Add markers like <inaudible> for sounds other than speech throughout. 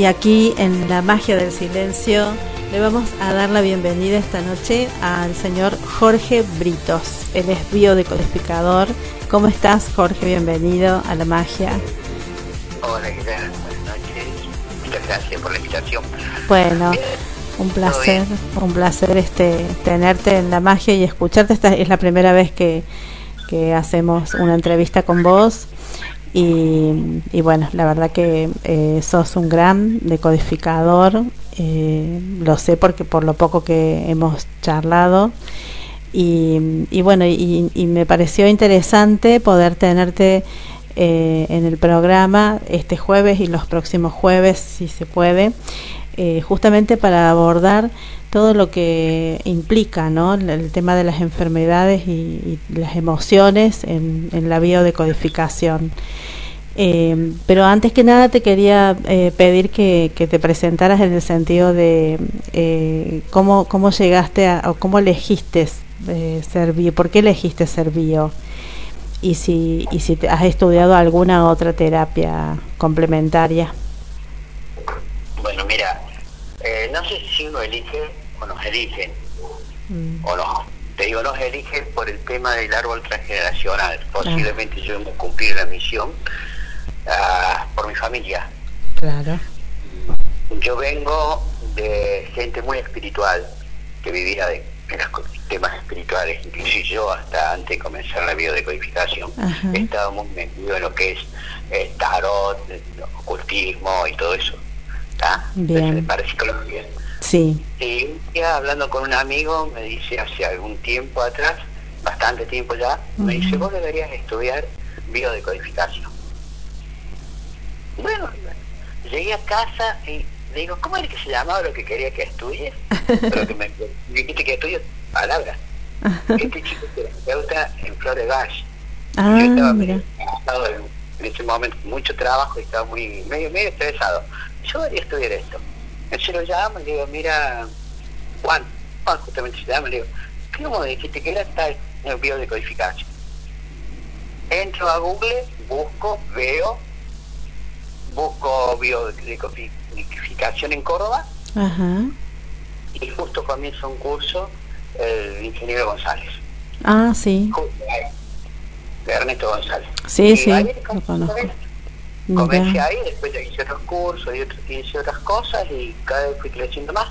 Y aquí en La Magia del Silencio le vamos a dar la bienvenida esta noche al señor Jorge Britos. Él es biodecodificador. ¿Cómo estás, Jorge? Bienvenido a La Magia. Hola, ¿qué tal? Buenas noches. Muchas gracias por la invitación. Bueno, un placer, un placer este tenerte en La Magia y escucharte. Esta es la primera vez que, que hacemos una entrevista con vos y, bueno, la verdad que eh, sos un gran decodificador, eh, lo sé porque por lo poco que hemos charlado. Y, y bueno, y, me pareció interesante poder tenerte eh, en el programa este jueves y los próximos jueves, si se puede, justamente para abordar todo lo que implica ¿no? el, tema de las enfermedades y, las emociones en, en la biodecodificación. Eh, pero antes que nada te quería eh, pedir que, te presentaras en el sentido de eh, cómo, cómo llegaste a, o cómo elegiste eh, ser bio, por qué elegiste ser bio y si, y si has estudiado alguna otra terapia complementaria. Bueno, mira, no sé si uno elige o nos eligen, mm. o no. Te digo, nos eligen por el tema del árbol transgeneracional. Posiblemente yo hemos cumplido la misión por mi familia. Claro. Yo vengo de gente muy espiritual, que vivía de, los temas espirituales, incluso yo hasta antes de comenzar la biodecodificación, he estado muy metido en lo que es eh, tarot, ocultismo y todo eso. Bien. Para psicología. Sí. Y un día hablando con un amigo me dice hace algún tiempo atrás, bastante tiempo ya, me dice, vos deberías estudiar biodecodificación. Bueno, llegué a casa y le digo, ¿cómo es que se llamaba lo que quería que estudie? <laughs> Pero que me, dijiste que estudie palabras. Este chico que terapeuta en Flor de Valle. Ah, Yo estaba mira. en, en ese momento mucho trabajo y estaba muy medio medio estresado. Yo debería estudiar esto. Entonces lo llamo y le digo, mira, Juan, Juan justamente se llama, le digo, ¿cómo dijiste que era tal biodecodificación? Entro a Google, busco, veo busco biodecodificación en Córdoba y justo comienza un curso el ingeniero González. Ah, sí. De Ernesto González. Sí, y sí, lo conozco. Comencé ahí, después hice otros cursos y otros, hice otras cosas y cada vez fui creciendo más.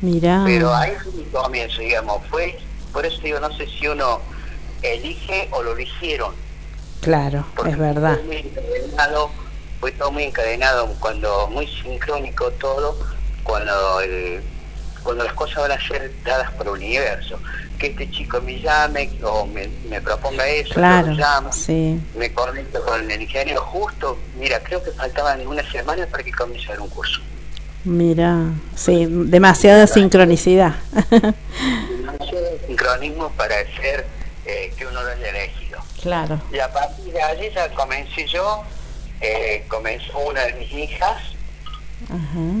Mira. Pero ahí fue mi comienzo, digamos, fue, por eso digo, no sé si uno elige o lo eligieron. Claro, es verdad fue todo muy encadenado, cuando muy sincrónico todo, cuando el, cuando las cosas van a ser dadas por el universo. Que este chico me llame o me, proponga eso, claro, me me conecto con el ingeniero justo, mira, creo que faltaban una semana para que comience un curso. Mira, sí, demasiada sincronicidad. demasiado sincronismo para ser eh, que uno lo haya elegido. Claro. Y a partir de allí ya comencé yo eh, comenzó una de mis hijas,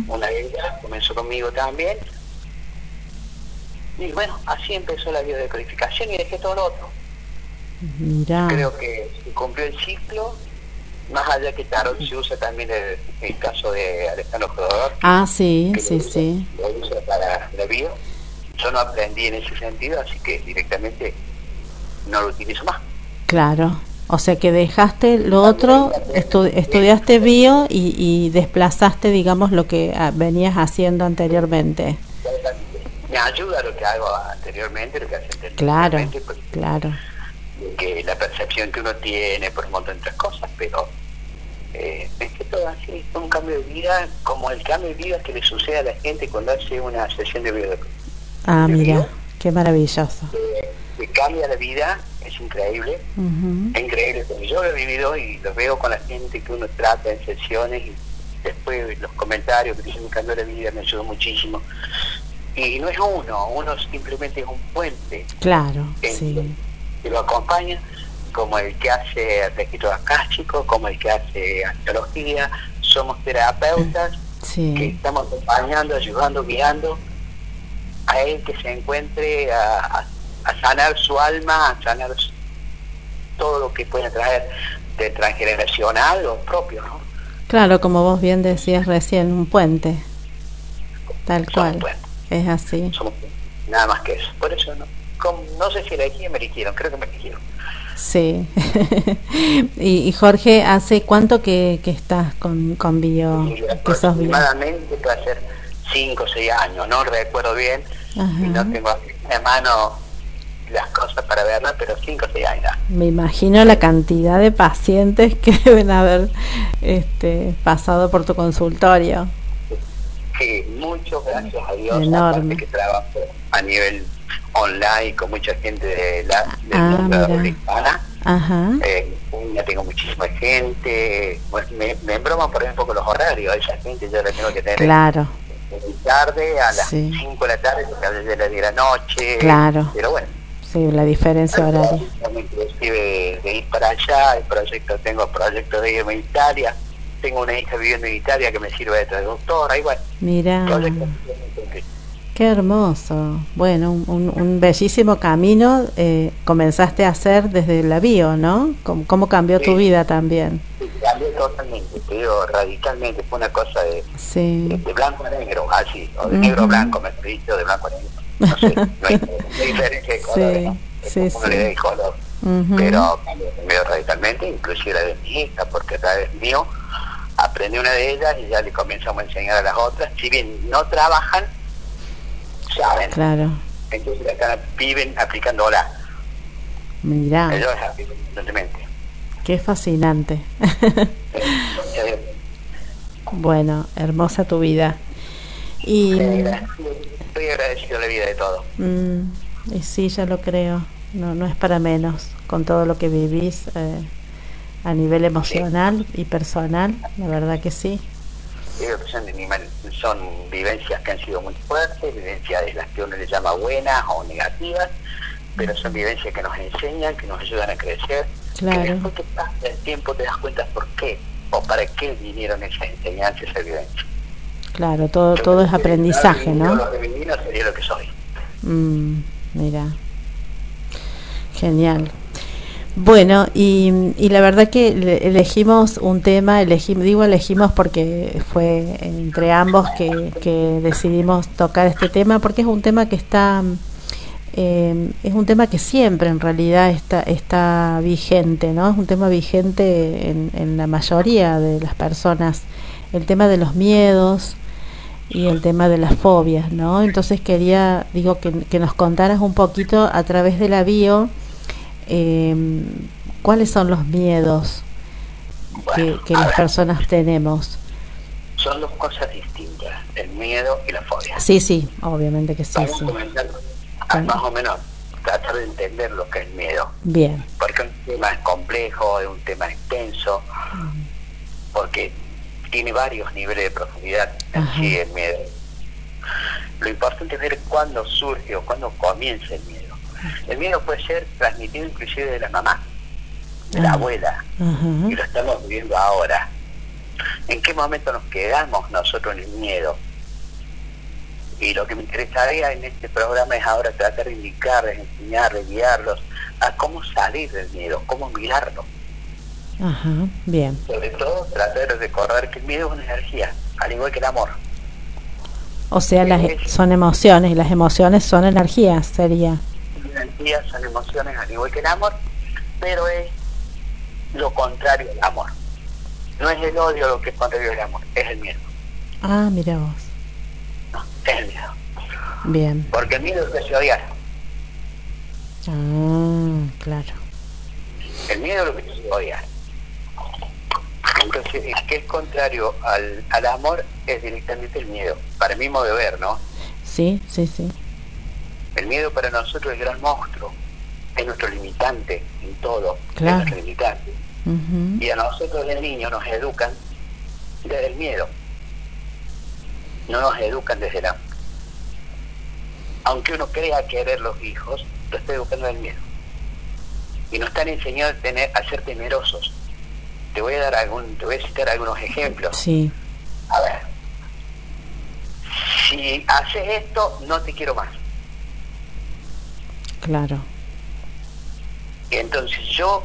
una de ellas comenzó conmigo también. Y bueno, así empezó la biodecodificación y dejé todo lo otro. Creo que se cumplió el ciclo, más allá que tarot se usa también el, caso de Alejandro Jodor. Ah, sí, sí, sí. Lo usa para la bio. Yo no aprendí en ese sentido, así que directamente no lo utilizo más. Claro, O sea que dejaste lo otro, estudiaste bio y, y, desplazaste, digamos, lo que ah, venías haciendo anteriormente. Me ayuda lo que hago anteriormente, lo que hacía Claro, claro. Que la percepción que uno tiene por un montón de otras cosas, pero eh, es que todo así, es un cambio de vida, como el cambio de vida que le sucede a la gente cuando hace una sesión de bio. Ah, mira, qué maravilloso. que cambia la vida es increíble, es increíble, porque yo lo he vivido y lo veo con la gente que uno trata en sesiones y después los comentarios que dicen que cambió la vida me ayudó muchísimo. Y no es uno, uno simplemente es un puente. Claro, sí. Que lo acompaña, como el que hace registro acástico, como el que hace arqueología, somos terapeutas <laughs> que estamos acompañando, ayudando, guiando a él que se encuentre a a sanar su alma, a sanar todo lo que puede traer de transgeneracional o propio, ¿no? Claro, como vos bien decías recién, un puente, tal cual, es así. nada más que eso. Por eso no, no sé si elegí me eligieron, creo que me eligieron. Sí. <laughs> y, Jorge, ¿hace cuánto que, que estás con, con Bio? que sos aproximadamente puede ser 5 o 6 años, no recuerdo bien, y no tengo en mano las cosas para verla, pero 5 o 6 años. Me imagino la cantidad de pacientes <laughs> que deben haber este, pasado por tu consultorio. Sí, muchos, gracias a Dios. Enorme. que trabajo a nivel online con mucha gente de la, de ah, la hispana. Ajá. Eh, ya tengo muchísima gente. Pues me, me broman por ejemplo con los horarios. Esa gente yo la tengo que tener. Claro. tarde, a las 5 de la tarde, porque a veces de la noche. Claro. Pero bueno Sí, la diferencia horaria. Inclusive de ir para allá, el proyecto, tengo proyecto de irme a Italia, tengo una hija viviendo en Italia que me sirve de traductora, igual. Mira. Qué hermoso. Bueno, un, un bellísimo camino eh, comenzaste a hacer desde la bio, ¿no? ¿Cómo, cambió tu vida también? cambió totalmente, te digo, radicalmente. Fue una cosa de, de, blanco a negro, así, o de negro a blanco, me dicho, de blanco a negro no sé, no <laughs> hay, diferencia de color, sí, sí, le color. Pero cambió radicalmente, inclusive la de mi hija, porque a través mío aprendí una de ellas y ya le comenzamos a enseñar a las otras. Si bien no trabajan, saben. Claro. Entonces acá viven aplicándola. Mira. Ellos Qué fascinante. <laughs> bueno, hermosa tu vida. Y estoy agradecido a la vida de todo. Mm, y sí, ya lo creo. No, no es para menos con todo lo que vivís eh, a nivel emocional y personal, la verdad que sí. Son, vivencias que han sido muy fuertes, vivencias de las que uno le llama buenas o negativas, pero son vivencias que nos enseñan, que nos ayudan a crecer. Claro. Que después que pasa el tiempo te das cuenta por qué o para qué vinieron esas enseñanzas, esas vivencias. Claro, todo, todo es aprendizaje, ¿no? Lo que sería lo que soy. Mm, mira, genial. Bueno, y, y, la verdad que elegimos un tema, elegimos, digo elegimos porque fue entre ambos que, decidimos tocar este tema, porque es un tema que está, eh, es un tema que siempre en realidad está, vigente, ¿no? Es un tema vigente en, la mayoría de las personas, el tema de los miedos, y el tema de las fobias, ¿no? Entonces quería, digo, que nos contaras un poquito a través de la bio eh, cuáles son los miedos que, que las personas tenemos. Son dos cosas distintas, el miedo y la fobia. Sí, sí, obviamente que sí. sí. más o menos tratar de entender lo que es miedo. Bien. Porque un tema es complejo, es un tema extenso, porque tiene varios niveles de profundidad sí el miedo. Lo importante es ver cuándo surge o cuándo comienza el miedo. El miedo puede ser transmitido inclusive de la mamá, de la abuela, y lo estamos viviendo ahora. ¿En qué momento nos quedamos nosotros en el miedo? Y lo que me interesaría en este programa es ahora tratar de indicarles, enseñarles, guiarlos a cómo salir del miedo, cómo mirarlo Ajá, bien. Sobre todo tratar de recordar que el miedo es una energía, al igual que el amor. O sea, las, son emociones y las emociones son energías, sería. Energías son emociones al igual que el amor, pero es lo contrario al amor. No es el odio lo que es contrario al amor, es el miedo. Ah, mira vos. No, es el miedo. Bien. Porque el miedo es que se odiar. Ah, claro. El miedo es lo que se odiar. Entonces, el que es contrario al, al amor es directamente el miedo. Para mí, modo de ver, ¿no? Sí, sí, sí. El miedo para nosotros es el gran monstruo. Es nuestro limitante en todo. Claro. Es nuestro limitante. Y a nosotros de niños nos educan desde el miedo. No nos educan desde el amor. Aunque uno crea querer los hijos, lo está educando del miedo. Y nos están enseñando a, tener, a ser temerosos. Te voy a dar algún, te voy a citar algunos ejemplos. Sí, A ver. Si haces esto, no te quiero más. Claro. Y entonces yo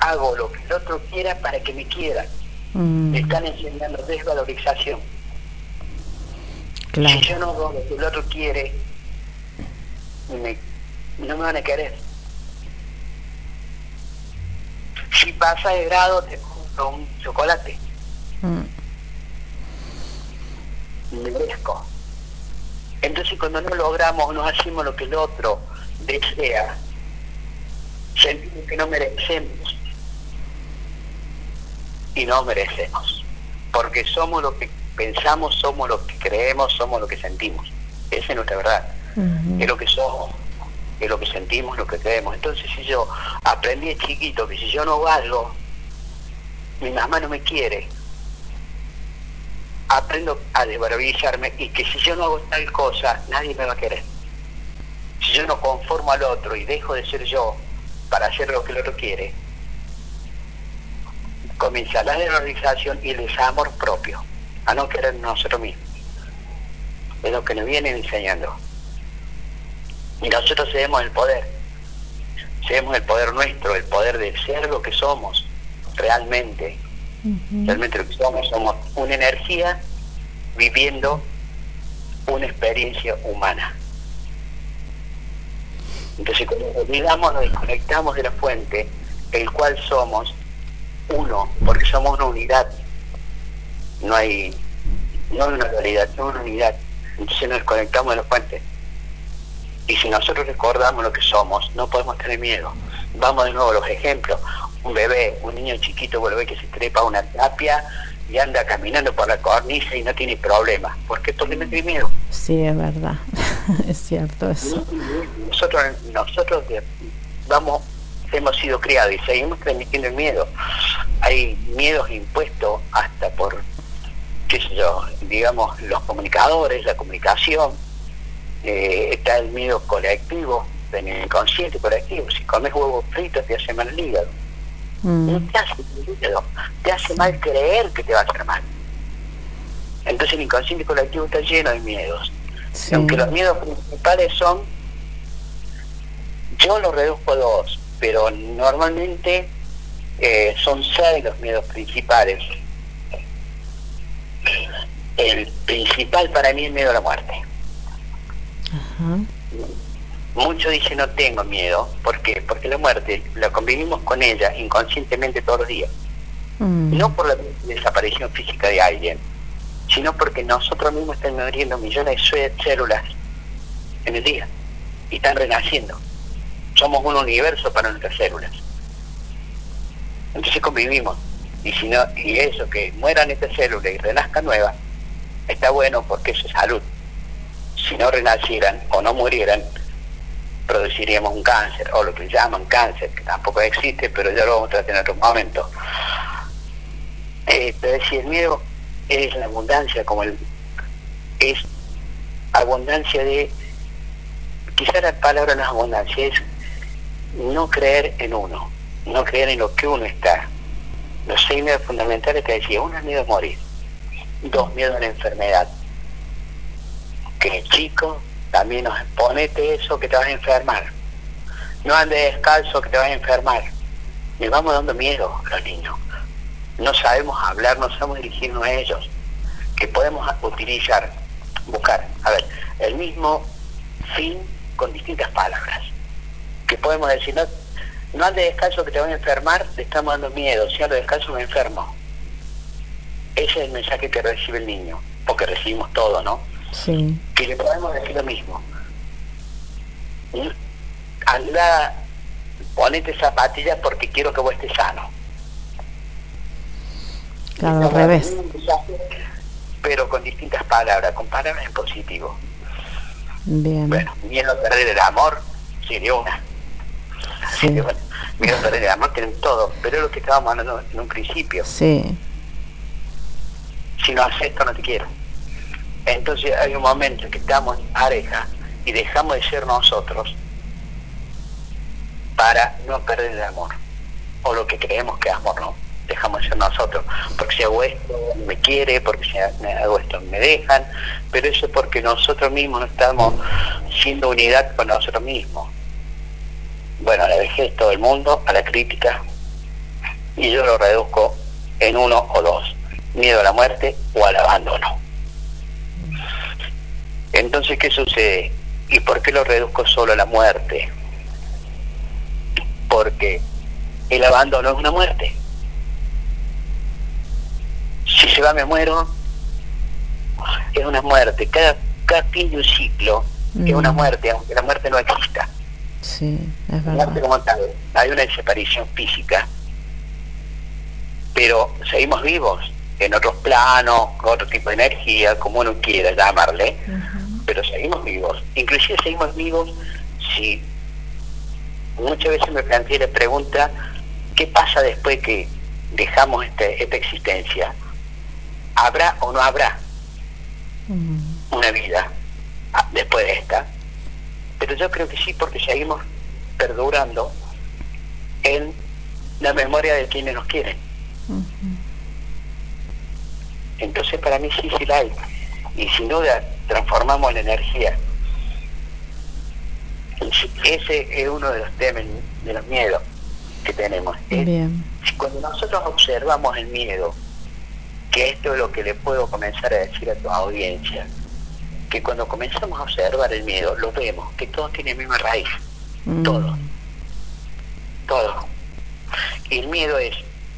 hago lo que el otro quiera para que me quiera. Mm, Me están enseñando desvalorización. claro. Si yo no hago lo que el otro quiere, me- no me van a querer. Si pasa de grado, te compro un chocolate. Mm, merezco. Entonces cuando no logramos, no hacemos lo que el otro desea, sentimos que no merecemos. Y no merecemos. Porque somos lo que pensamos, somos lo que creemos, somos lo que sentimos. Esa es nuestra verdad. Es lo que somos, es lo que sentimos, lo que creemos. Entonces si yo aprendí de chiquito que si yo no valgo, mi mamá no me quiere, aprendo a desvalorizarme y que si yo no hago tal cosa, nadie me va a querer. Si yo no conformo al otro y dejo de ser yo para hacer lo que el otro quiere, comienza la desvalorización y el desamor propio, a no querer nosotros mismos. Es lo que nos vienen enseñando. Y nosotros cedemos el poder, cedemos el poder nuestro, el poder de ser lo que somos realmente, Ujú. realmente lo que somos, somos una energía viviendo una experiencia humana. Entonces cuando nos olvidamos, nos desconectamos de la fuente, el cual somos uno, porque somos una unidad. No hay, no hay una dualidad, no hay una unidad. Entonces nos desconectamos de la fuente. Y si nosotros recordamos lo que somos, no podemos tener miedo. Vamos de nuevo a los ejemplos. Un bebé, un niño chiquito, vuelve que se trepa a una tapia y anda caminando por la cornisa y no tiene problema. ¿Por qué? Porque no tiene miedo. Sí, es verdad. <laughs> es cierto eso. Nosotros, nosotros vamos, hemos sido criados y seguimos transmitiendo el miedo. Hay miedos impuestos hasta por, qué sé yo, digamos, los comunicadores, la comunicación. Eh, está el miedo colectivo, en el inconsciente colectivo. Si comes huevos fritos te hace mal el hígado. No Mm, te hace mal el hígado, te hace mal creer que te va a hacer mal. Entonces el inconsciente colectivo está lleno de miedos. sí. Aunque los miedos principales son, yo los reduzco a dos, pero normalmente eh, son seis los miedos principales. El principal para mí es el miedo a la muerte. Ajá. Muchos dicen no tengo miedo, ¿por qué? Porque la muerte la convivimos con ella inconscientemente todos los días. Mm, no por la desaparición física de alguien, sino porque nosotros mismos estamos muriendo millones de cé- células en el día y están renaciendo. Somos un universo para nuestras células. Entonces convivimos. Y si no, y eso, que mueran estas células y renazcan nuevas, está bueno porque eso es salud. Si no renacieran o no murieran, produciríamos un cáncer, o lo que llaman cáncer, que tampoco existe, pero ya lo vamos a tratar en otro momento. Eh, pero decir, el miedo es la abundancia, como el es abundancia de, quizá la palabra no es abundancia, es no creer en uno, no creer en lo que uno está. Los seis miedos fundamentales te decía, uno es miedo a morir, dos miedo a la enfermedad, que chico también nos ponete eso que te vas a enfermar, no andes descalzo que te vas a enfermar. Les vamos dando miedo a los niños no sabemos hablar, no sabemos dirigirnos a ellos, que podemos utilizar, buscar, a ver, el mismo fin con distintas palabras, que podemos decir, no, no ande descalzo que te voy a enfermar, te estamos dando miedo, si ando descalzo me enfermo. Ese es el mensaje que recibe el niño, porque recibimos todo, ¿no? Sí. Que le podemos decir lo mismo. Anda, ponete zapatillas porque quiero que vos estés sano. Claro, al revés. Pero con distintas palabras, con palabras en positivo. Bien. Bueno, miedo a perder el amor, sería una. Sí. Miedo a perder el amor tienen todo, pero es lo que estábamos hablando en un principio. Sí. Si no acepto, no te quiero. Entonces hay un momento en que estamos en pareja y dejamos de ser nosotros para no perder el amor. O lo que creemos que es amor, ¿no? Dejamos de ser nosotros. Porque si hago esto, me quiere, porque si hago esto, me dejan. Pero eso es porque nosotros mismos no estamos siendo unidad con nosotros mismos. Bueno, a la vejez todo el mundo, a la crítica, y yo lo reduzco en uno o dos. Miedo a la muerte o al abandono. Entonces, ¿qué sucede? ¿Y por qué lo reduzco solo a la muerte? Porque el abandono es una muerte. Si se va me muero, es una muerte. Cada, cada fin de un ciclo es una Mm. muerte, aunque la muerte no exista. Sí, es La muerte verdad. como tal, hay una desaparición física, pero seguimos vivos en otros planos, con otro tipo de energía, como uno quiera llamarle, pero seguimos vivos. Inclusive seguimos vivos si muchas veces me planteé la pregunta, ¿qué pasa después que dejamos este, esta existencia? ¿Habrá o no habrá una vida después de esta? Pero yo creo que sí, porque seguimos perdurando en la memoria de quienes nos quieren. Entonces para mí sí, sí la hay. Y sin duda transformamos la energía. Ese es uno de los temas, de los miedos que tenemos. Bien. Cuando nosotros observamos el miedo, que esto es lo que le puedo comenzar a decir a tu audiencia, que cuando comenzamos a observar el miedo, lo vemos, que todo tiene la misma raíz, Mm. todo, todo. Y el miedo es,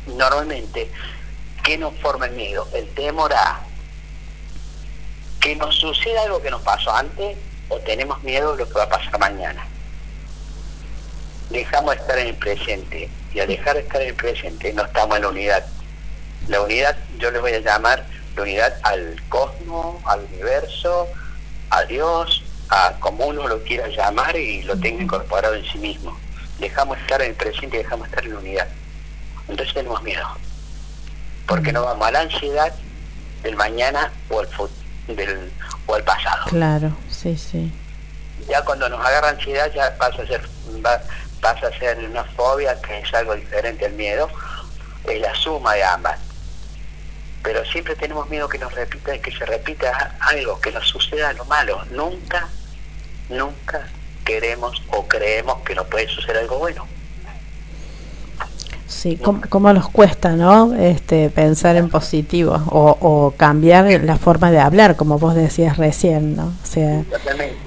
normalmente, ¿qué nos forma el miedo? El temor a que nos suceda algo que nos pasó antes o tenemos miedo de lo que va a pasar mañana. Dejamos de estar en el presente y al dejar de estar en el presente no estamos en la unidad. La unidad yo le voy a llamar la unidad al cosmos, al universo, a Dios, a como uno lo quiera llamar y lo tenga incorporado en sí mismo. Dejamos de estar en el presente y dejamos de estar en la unidad. Entonces tenemos miedo. Porque no vamos a la ansiedad del mañana o al, del, o al pasado. Claro, sí, sí. Ya cuando nos agarra ansiedad ya pasa a ser va- pasa a ser una fobia que es algo diferente al miedo, es la suma de ambas. Pero siempre tenemos miedo que nos repita que se repita algo, que nos suceda lo malo. Nunca, nunca queremos o creemos que nos puede suceder algo bueno. Sí, ¿cómo, cómo nos cuesta, ¿no? Este, pensar en positivo o, o cambiar la forma de hablar, como vos decías recién, ¿no? O sea,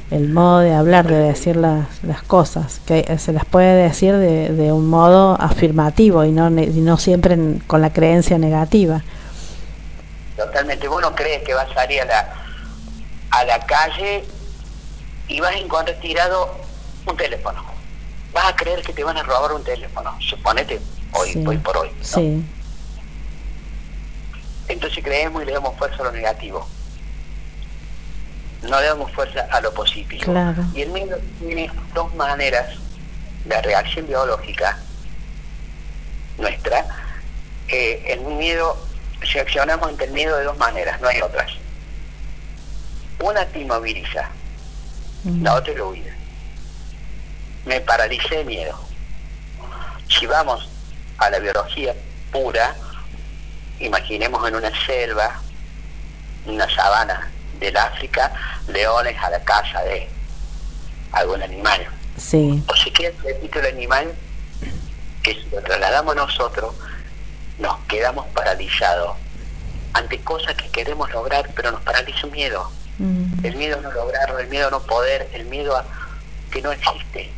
el modo de hablar, de decir las, las cosas, que se las puede decir de, de un modo afirmativo y no, y no siempre en- con la creencia negativa. Totalmente. Vos no crees que vas a salir a la, a la calle y vas a encontrar tirado un teléfono. Vas a creer que te van a robar un teléfono. Suponete hoy, Sí. hoy por hoy. ¿no? Sí, Entonces creemos y le damos fuerza a lo negativo. No le damos fuerza a lo positivo. Claro. Y el miedo tiene dos maneras de reacción biológica nuestra. Eh, el miedo, reaccionamos ante el miedo de dos maneras, no hay otras. Una te inmoviliza, Mm. la otra la huida. Me paralicé de miedo. Si vamos a la biología pura, imaginemos en una selva, una sabana del África, leones a la caza de algún animal. sí, O si quieres, repito el animal, que si lo trasladamos nosotros, nos quedamos paralizados ante cosas que queremos lograr, pero nos paraliza un miedo. Mm. El miedo a no lograrlo, el miedo a no poder, el miedo a que no existe.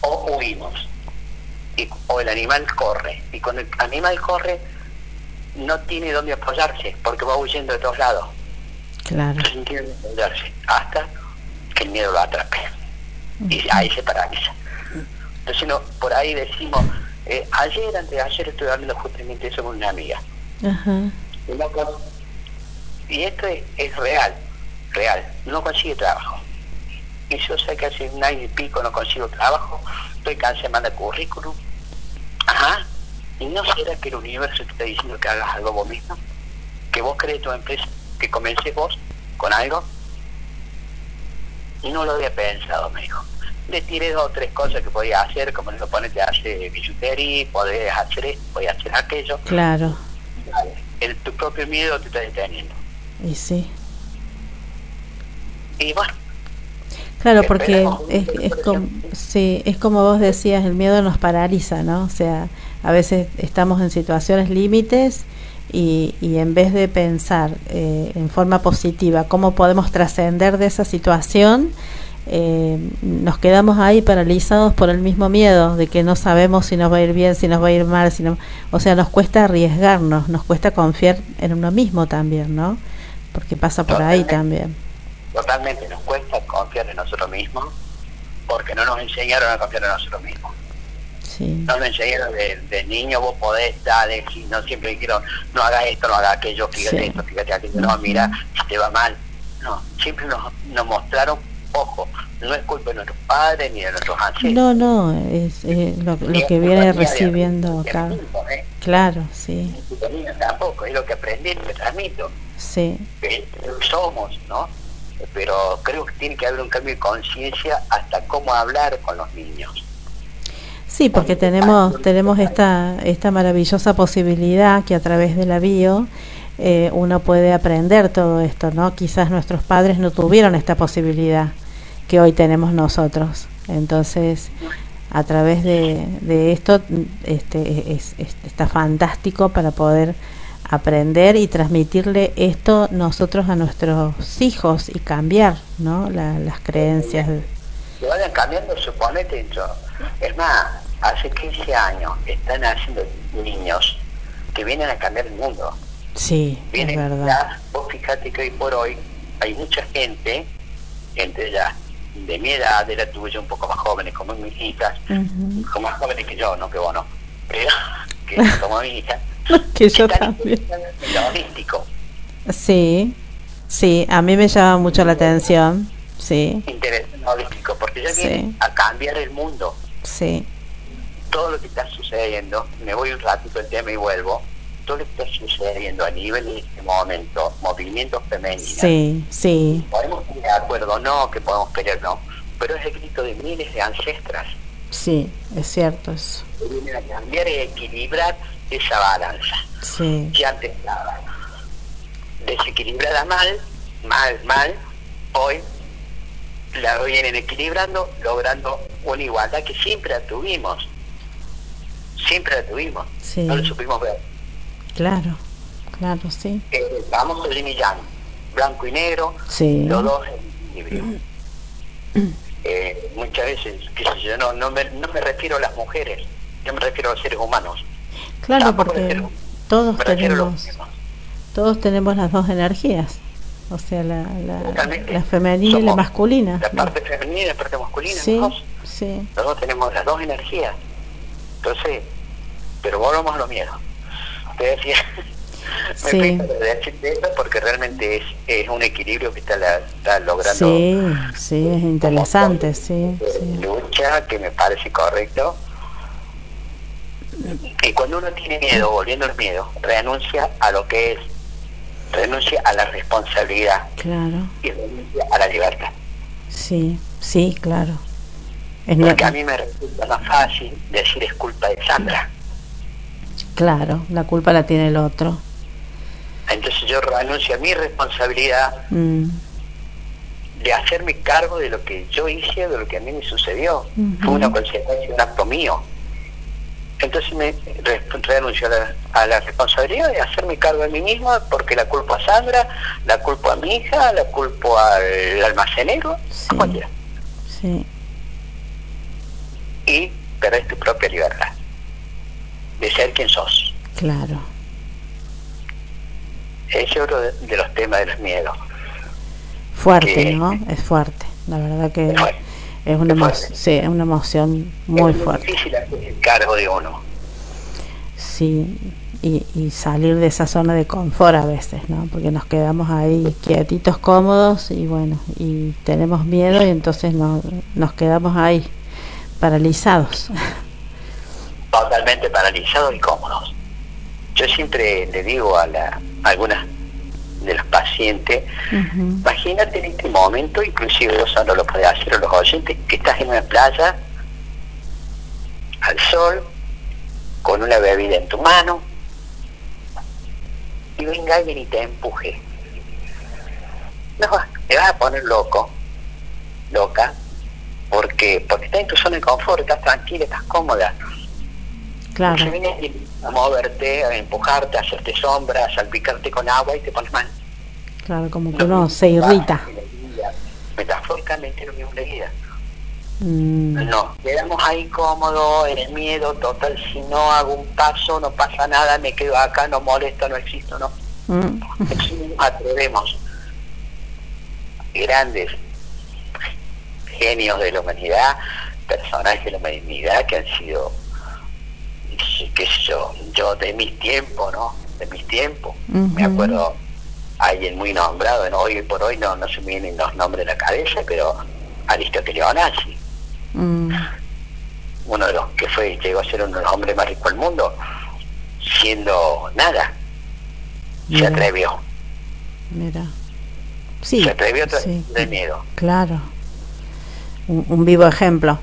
O huimos. Y, o el animal corre. Y cuando el animal corre, no tiene dónde apoyarse porque va huyendo de todos lados. Claro. Sin dónde apoyarse hasta que el miedo lo atrape. Y ahí se paraliza. Entonces, no, por ahí decimos, eh, ayer, antes de ayer, estuve hablando justamente eso con una amiga. Ajá. Y no con- y esto es, es real, real. No consigue trabajo. Y yo sé que hace un año y pico no consigo trabajo, estoy cansado de mandar currículum. Ajá. ¿Y no será que el universo te está diciendo que hagas algo vos mismo? ¿Que vos crees tu empresa? ¿Que comences vos con algo? Y no lo había pensado, me dijo. Le tiré dos o tres cosas que podía hacer, como lo ponete a hacer billutería, podés hacer esto, podés hacer aquello. Claro. El, tu propio miedo te está deteniendo. Y sí. Y bueno, Claro, porque es, es, como, sí, es como vos decías, el miedo nos paraliza, ¿no? O sea, a veces estamos en situaciones límites y, y en vez de pensar eh, en forma positiva cómo podemos trascender de esa situación, eh, nos quedamos ahí paralizados por el mismo miedo de que no sabemos si nos va a ir bien, si nos va a ir mal, si no, o sea, nos cuesta arriesgarnos, nos cuesta confiar en uno mismo también, ¿no? Porque pasa por ahí también. Totalmente nos cuesta confiar en nosotros mismos porque no nos enseñaron a confiar en nosotros mismos. Sí. No nos enseñaron de, de niño, vos podés, dale, si no siempre dijeron, no hagas esto, no hagas aquello, fíjate Sí. esto, fíjate aquello, no, mira, si te va mal. No, siempre nos, nos mostraron, ojo, no es culpa de nuestros padres ni de nuestros ancestros. No, no, es eh, lo, que viene recibiendo acá. ¿eh? Claro, sí, tampoco, es lo que aprendí, lo que transmito. sí, que somos, ¿no? Pero creo que tiene que haber un cambio de conciencia hasta cómo hablar con los niños. sí, porque tenemos tenemos esta esta maravillosa posibilidad que a través de la bio eh, uno puede aprender todo esto, ¿no? Quizás nuestros padres no tuvieron esta posibilidad que hoy tenemos nosotros. Entonces, a través de, de esto este, es, es- está fantástico para poder aprender y transmitirle esto nosotros a nuestros hijos y cambiar ¿no? La- las creencias. Que vayan cambiando, suponete, yo. Es más, hace 15 años están haciendo niños que vienen a cambiar el mundo. Sí, es Vienen verdad. vos fíjate que hoy por hoy hay mucha gente, gente ya de mi edad, de la tuya, un poco más jóvenes como mis hijas, Ujú. como más jóvenes que yo, no que vos no, pero <laughs> que como mi hija, <laughs> Que yo también. holístico. Sí, sí, a mí me llama mucho la atención. Sí, interés holístico, porque ya Sí. viene a cambiar el mundo. sí, Todo lo que está sucediendo, me voy un ratito del tema y vuelvo, todo lo que está sucediendo a nivel de este momento, movimientos femeninos, sí, sí, podemos estar de acuerdo no, que podemos pelear no, pero es el grito de miles de ancestras sí, es cierto eso. vienen a cambiar y equilibrar esa balanza. Sí, que antes estaba desequilibrada mal, mal, mal, hoy la vienen equilibrando, logrando una igualdad que siempre la tuvimos. Siempre la tuvimos. Sí. No lo supimos ver. claro, claro, sí. Eh, vamos a Yang, blanco y negro, Sí. los dos en equilibrio. Eh, muchas veces, qué sé yo, no, no, me, no me refiero a las mujeres, yo me refiero a los seres humanos. Claro, porque todos tenemos, todos tenemos las dos energías. O sea, la, la, femenina y la masculina. La parte femenina y la parte masculina, Sí, dos. sí, Los dos tenemos las dos energías. Entonces, pero volvamos a los miedos. Te decía, <laughs> me Sí. de esto porque realmente es, es un equilibrio que está, la- está logrando sí, sí, es interesante, sí, sí, lucha que me parece correcto. Y cuando uno tiene miedo, volviendo al miedo, renuncia a lo que es, renuncia a la responsabilidad claro, y renuncia a la libertad. sí, sí, claro. Es Porque a mí me resulta más fácil decir es culpa de Sandra. claro, la culpa la tiene el otro. Entonces yo renuncio a mi responsabilidad Mm, de hacerme cargo de lo que yo hice, de lo que a mí me sucedió. Fue una consecuencia, un acto mío. Entonces me re- renuncio a la, a la responsabilidad de hacerme cargo de mí misma porque la culpo a Sandra, la culpo a mi hija, la culpo al almacenero, Sí. a cualquiera. sí, Y perdés tu propia libertad. quién sos. Claro. Ese es otro de, los temas de los miedos. Fuerte, ¿no? Es fuerte. La verdad que es, una, sí, es una emoción muy fuerte. Es difícil el cargo de uno. Sí, y, y, salir de esa zona de confort a veces, ¿no? Porque nos quedamos ahí quietitos, cómodos y bueno, y tenemos miedo y entonces no, nos quedamos ahí paralizados. Totalmente paralizados y cómodos. Yo siempre le digo a, la, algunas de los pacientes, imagínate en este momento, inclusive vos no lo podés hacer a los oyentes, que estás en una playa, al sol, con una bebida en tu mano, y venga alguien y te empuje. No, te vas a poner loco, loca, porque porque estás en tu zona de confort, estás tranquila, estás cómoda. Claro. Se viene a moverte, a empujarte, a hacerte sombra, a salpicarte con agua y te pones mal. Claro, como que uno se irrita. Metafóricamente lo mismo la vida. Mm. No, quedamos ahí cómodos, en el miedo total, si no hago un paso no pasa nada, me quedo acá, no molesto, no existo, no. Mm. atrevemos. Grandes genios de la humanidad, personajes de la humanidad que han sido, qué sé yo, yo de mis tiempos, ¿no? De mis tiempos. Me acuerdo alguien muy nombrado, hoy por hoy no, no se me vienen los nombres de la cabeza, pero Aristóteles Onassi Mm. Uno de los que fue llegó a ser uno de los hombres más ricos del mundo, siendo nada. Se atrevió. Mira. Sí, se atrevió de miedo. Claro. Un, vivo ejemplo.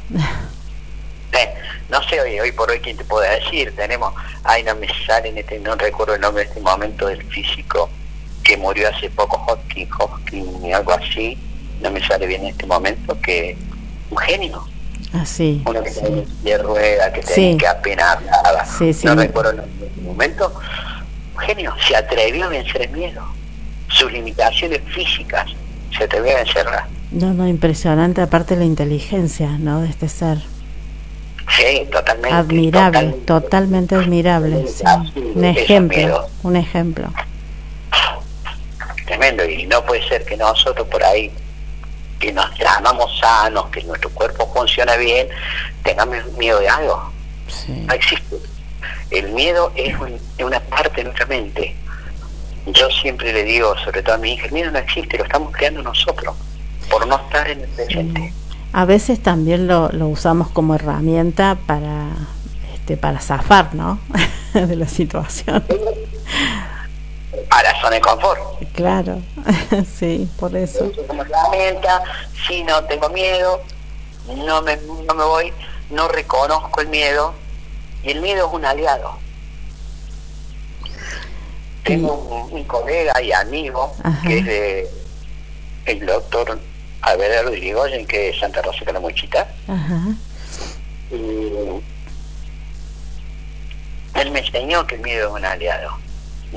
Eh, no sé hoy, hoy por hoy quién te puede decir. Tenemos, ay, no me sale, en este, no recuerdo el nombre de este momento del físico que murió hace poco, Hodgkin, Hodgkin, algo así. No me sale bien en este momento, que un genio Así. Ah, Uno que tenía de rueda, que, tenía, que apenas hablaba. no recuerdo en ese momento. genio, se atrevió a vencer el miedo. Sus limitaciones físicas, se atrevió a vencerlas. No, no, impresionante, aparte la inteligencia, ¿no? De este ser. Sí, totalmente. Admirable, totalmente admirable. Un ejemplo, un ejemplo. Tremendo, y no puede ser que nosotros por ahí que nos llamamos sanos, que nuestro cuerpo funciona bien, tengamos miedo de algo. No existe. El miedo es, una parte de nuestra mente. Yo siempre le digo, sobre todo a mi hija, el miedo no existe, lo estamos creando nosotros, por no estar en el presente. A veces también lo, lo usamos como herramienta para, este, para zafar, ¿no? <laughs> de la situación a la zona de confort. Claro, <laughs> sí, por eso. Como herramienta, si no tengo miedo, no me, no me voy, no reconozco el miedo, y el miedo es un aliado. Tengo un, colega y amigo que es de, el doctor Abelardo Irigoyen, que es Santa Rosa de la Mochita. Y él me enseñó que el miedo es un aliado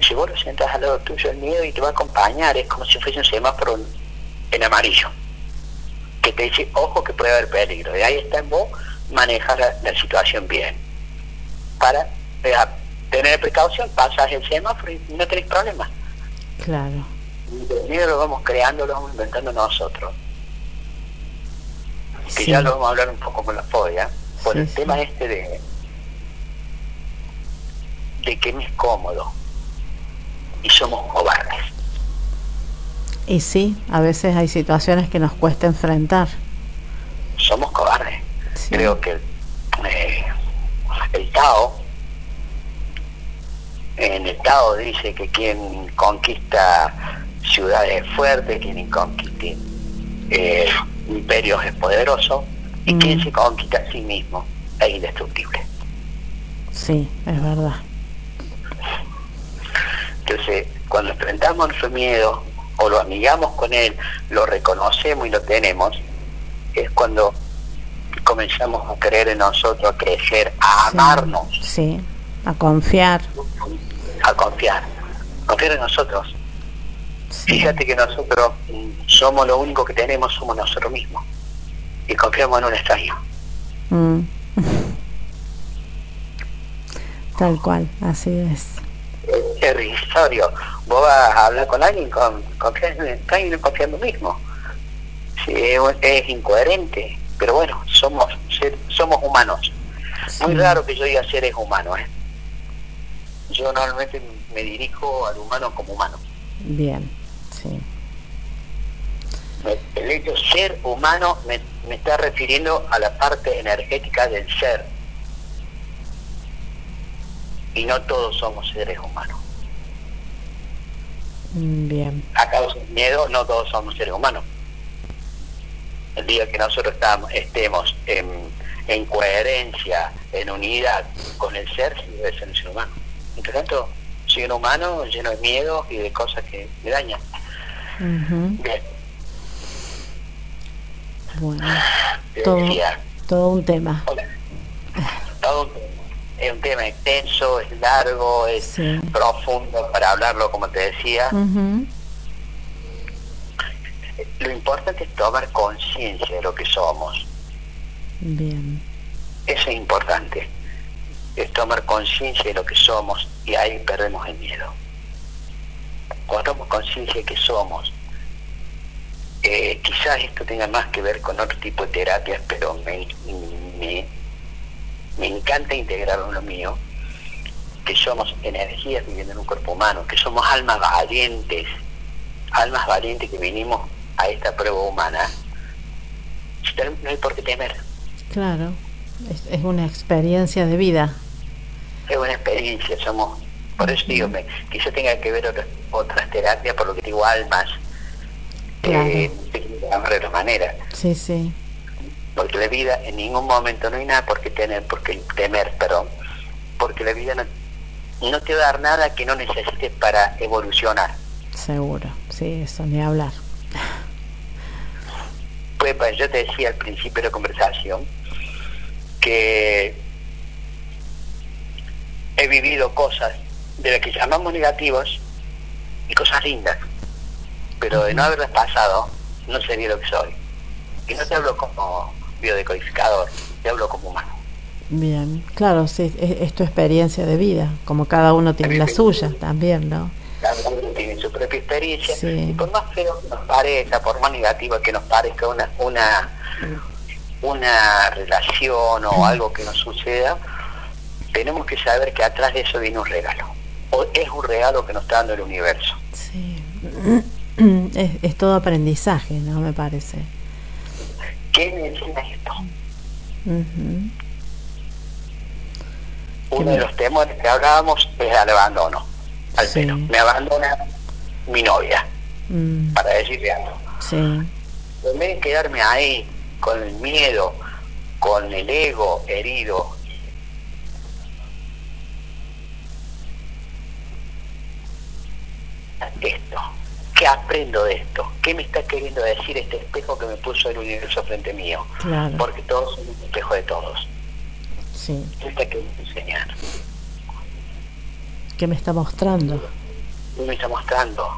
si vos lo sentás al lado tuyo el miedo y te va a acompañar, es como si fuese un semáforo en amarillo, que te dice, ojo que puede haber peligro. Y ahí está en vos manejar la, situación bien. Para eh, tener precaución, pasas el semáforo y no tenés problema. Claro. El miedo lo vamos creando, lo vamos inventando nosotros. Que ya lo vamos a hablar un poco con la fobia, por el tema este de de que me es cómodo y somos cobardes. Y sí, a veces hay situaciones que nos cuesta enfrentar. Somos cobardes. Creo que eh, el Tao, en el Tao dice que quien conquista ciudades es fuerte, quien conquista eh, imperios es poderoso, y quien mm. se conquista a sí mismo es indestructible. Sí, es verdad. Entonces, cuando enfrentamos nuestro miedo o lo amigamos con él, lo reconocemos y lo tenemos, es cuando comenzamos a creer en nosotros, a crecer, a amarnos. Sí, a confiar. A confiar, confiar en nosotros. Fíjate que nosotros somos lo único que tenemos, somos nosotros mismos. Y confiamos en un extraño. Mm. <laughs> Tal cual, así es. Es irrisorio. Vos vas a hablar con alguien con, con, con, confía en lo mismo. Sí, es, incoherente, pero bueno, somos somos humanos. Muy raro que yo diga seres humanos. ¿eh? Yo normalmente me dirijo al humano como humano. Bien, sí. El hecho ser humano me, me está refiriendo a la parte energética del ser. Y no todos somos seres humanos. Mm, bien. A causa del miedo, no todos somos seres humanos. El día que nosotros estamos, estemos en, en coherencia, en unidad con el ser, debe ser un ser humano. Entre tanto, soy un humano lleno de miedo y de cosas que me dañan. Bien. Bueno, todo, todo un tema. Todo un tema. Es un tema extenso, es largo, es profundo para hablarlo, como te decía. Lo importante es tomar conciencia de lo que somos. Bien. Eso es importante. Es tomar conciencia de lo que somos y ahí perdemos el miedo. Cuando tomamos conciencia de que somos, eh, quizás esto tenga más que ver con otro tipo de terapias, pero me, me, me encanta integrarlo en lo mío, que somos energías viviendo en un cuerpo humano, que somos almas valientes, almas valientes que vinimos a esta prueba humana, no hay por qué temer. Claro, es, una experiencia de vida. Es una experiencia, somos, por eso digo, me, quizás tenga que ver otras, otras terapias, por lo que digo almas, claro. eh, de otra manera. Sí, sí. Porque la vida en ningún momento no hay nada por qué tener, porque temer, perdón, porque la vida no, no te va a dar nada que no necesites para evolucionar. Seguro, sí, eso ni hablar. Pues, pues yo te decía al principio de la conversación que he vivido cosas de las que llamamos negativos y cosas lindas pero de no haberlas pasado, no sería lo que soy. Y no te hablo como biodecodificador, te hablo como humano. Bien, claro, sí, es, tu experiencia de vida, como cada uno tiene la suya también, ¿no? Cada uno tiene su propia experiencia, y por más feo que nos parezca, por más negativa que nos parezca una, una, una relación o algo que nos suceda, tenemos que saber que atrás de eso viene un regalo, es un regalo que nos está dando el universo. Sí. <clears throat> es, es, todo aprendizaje, ¿no? Me parece. ¿Qué me enseña esto? Uno de los temores que hablábamos es el abandono. Al sí. menos. Me abandona mi novia, mm. para decirle algo. Sí. En vez de quedarme ahí con el miedo, con el ego herido, esto ¿qué aprendo de esto? ¿Qué me está queriendo decir este espejo que me puso el universo frente mío? Porque todos somos un espejo de todos. Sí. ¿Qué está queriendo enseñar? ¿Qué me está mostrando? ¿Qué me está mostrando?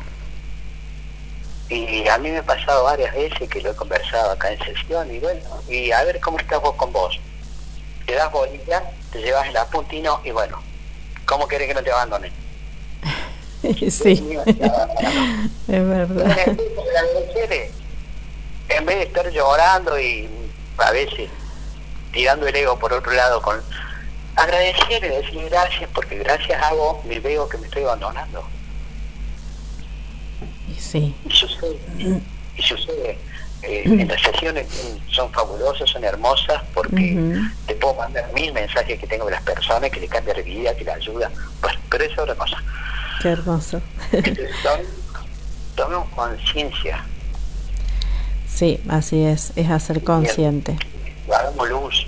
Y a mí me ha pasado varias veces que lo he conversado acá en sesión y bueno, y a ver cómo estás vos con vos. Te das bolilla, te llevas el apuntino y bueno, ¿cómo querés que no te abandonen? <laughs> sí, es verdad. En vez de estar llorando y a veces tirando el ego por otro lado, con agradecer y decir gracias, porque gracias a vos me veo que me estoy abandonando. Sí. Y sucede. Y sucede. Eh, en las sesiones son fabulosas, son hermosas, porque te puedo mandar mil mensajes que tengo de las personas, que le cambian la vida, que le ayuda. Pues, pero es otra cosa. Qué hermoso. Tomemos conciencia. Sí, así es, es hacer consciente. Hagamos luz.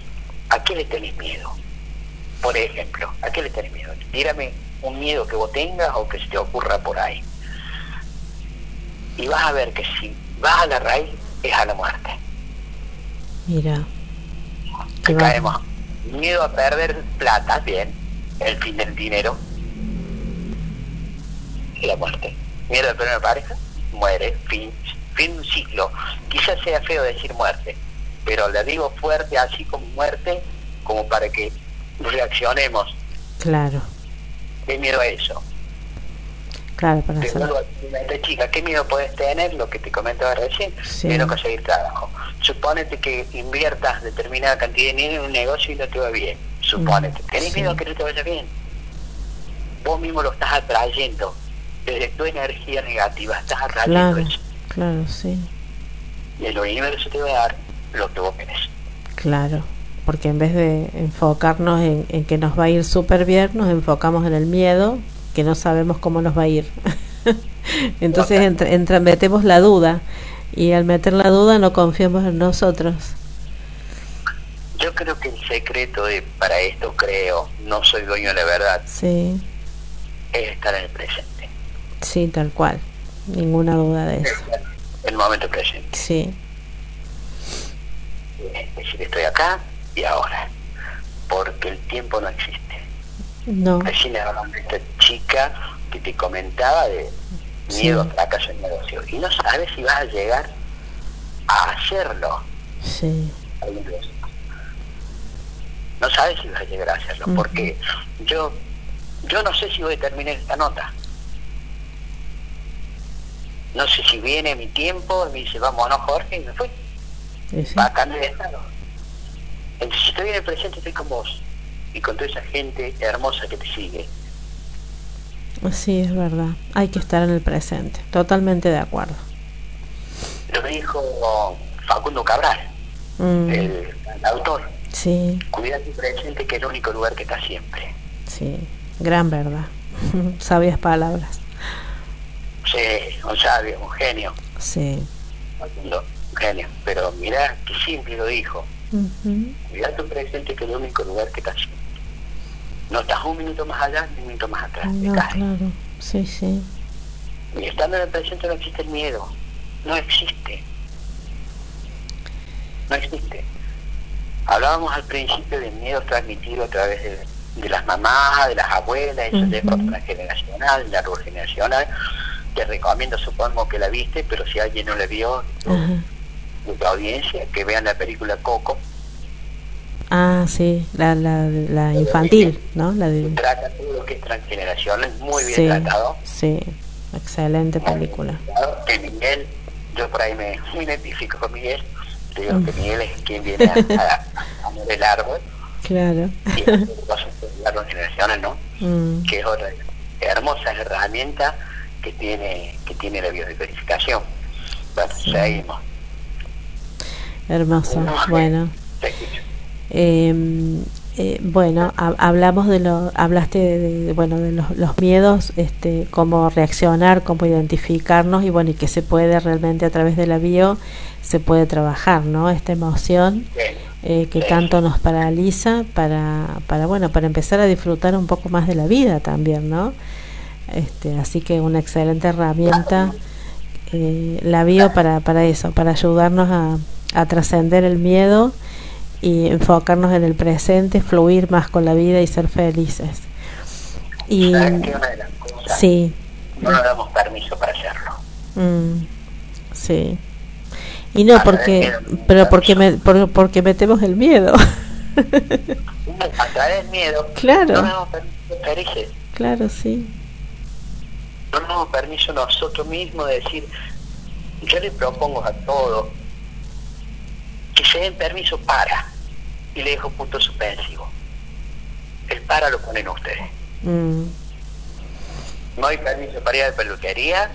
¿A qué le tenés miedo? Por ejemplo, ¿a qué le tenés miedo? Tírame un miedo que vos tengas o que se te ocurra por ahí. Y vas a ver que si vas a la raíz, es a la muerte. Mira. Que caemos. Miedo a perder plata, bien, el fin del dinero, la muerte. Miedo de perder pareja, muere, fin, fin un ciclo. Quizás sea feo decir muerte, pero la digo fuerte así como muerte, como para que reaccionemos Claro. ¿Qué miedo a eso? Claro, para Te vuelvo a chica, ¿qué miedo puedes tener? Lo que te comentaba recién, Sí. de no conseguir trabajo. Supónete que inviertas determinada cantidad de dinero en un negocio y no te va bien. Supónete. Mm, ¿Tenés sí. miedo a que no te vaya bien? Vos mismo lo estás atrayendo. Tu energía negativa estás atrayendo Claro, eso. claro, sí. Y el universo te va a dar lo que vos querés. Claro, porque en vez de enfocarnos en, en que nos va a ir súper bien, nos enfocamos en el miedo, que no sabemos cómo nos va a ir. <laughs> Entonces entra, entra- metemos la duda y al meter la duda no confiamos en nosotros. Yo creo que el secreto de, para esto, creo, no soy dueño de la verdad, Sí, es estar en el presente. Sí, tal cual. Ninguna duda de eso. El momento presente. Sí, Es decir, estoy acá y ahora. Porque el tiempo no existe. no, Recién hablaban de esta chica que te comentaba de miedo Sí. a fracaso en negocio. Y no sabes si vas a llegar a hacerlo. sí, No sabes si vas a llegar a hacerlo. Porque yo yo no sé si voy a terminar esta nota. No sé si viene mi tiempo y me dice, vamos, no, Jorge, y me fui. y sí. Va a cambiar de estado. Entonces, si estoy en el presente, estoy con vos. Y con toda esa gente hermosa que te sigue. Sí, es verdad. Hay que estar en el presente. Totalmente de acuerdo. Lo dijo Facundo Cabral, Mm, el, el autor. sí, Cuida tu presente, que es el único lugar que está siempre. sí, gran verdad. <laughs> Sabias palabras. Sí, un sabio, un genio. Sí. Un genio. Pero mirá qué simple lo dijo. Ujú. Cuida tu presente, que es el único lugar que está siempre. No estás un minuto más allá ni un minuto más atrás. te No, caes. claro. Sí, sí. Y estando en el presente no existe el miedo. No existe. No existe. Hablábamos al principio del miedo transmitido a través de, de las mamás, de las abuelas, eso de Ujú. forma transgeneracional, de árbol generacional. Te recomiendo, supongo que la viste, pero si alguien no la vio, Ajá. de tu audiencia, que vean la película Coco. Ah, sí, la, la, la infantil, ¿no? La de... Trata todo lo que es transgeneracional, muy bien sí, tratado. sí, excelente película. Que Miguel, yo por ahí me, identifico con Miguel, te digo que. Miguel es quien viene a, a, el árbol Claro. y por el árbol generacional, ¿no? <laughs> Mm, Que es otra hermosa herramienta que tiene que tiene la biodecodificación. Bueno, Sí. seguimos. hermoso, bueno. Escucho. Eh, eh, bueno, ha- hablamos de lo, hablaste de, de- bueno de los, los miedos, este, cómo reaccionar, cómo identificarnos y bueno y que se puede realmente a través de la bio se puede trabajar, ¿no? Esta emoción eh, que tanto nos paraliza para, para bueno para empezar a disfrutar un poco más de la vida también, ¿no? Este, así que una excelente herramienta eh, la bio para, para eso, para ayudarnos a, a trascender el miedo y enfocarnos en el presente, fluir más con la vida y ser felices. Y ¿Sabes qué? Una de las cosas, sí, no nos damos permiso para hacerlo. mm, sí. Y no A través porque, pero porque me, por- porque metemos el miedo. <laughs> A través del miedo, Claro. no nos damos permiso de ser felices. claro, sí. No nos damos permiso nosotros mismos de decir, yo le propongo a todos que se den permiso para, y le dejo punto suspensivo. El para lo ponen ustedes. Mm, No hay permiso para ir a la peluquería,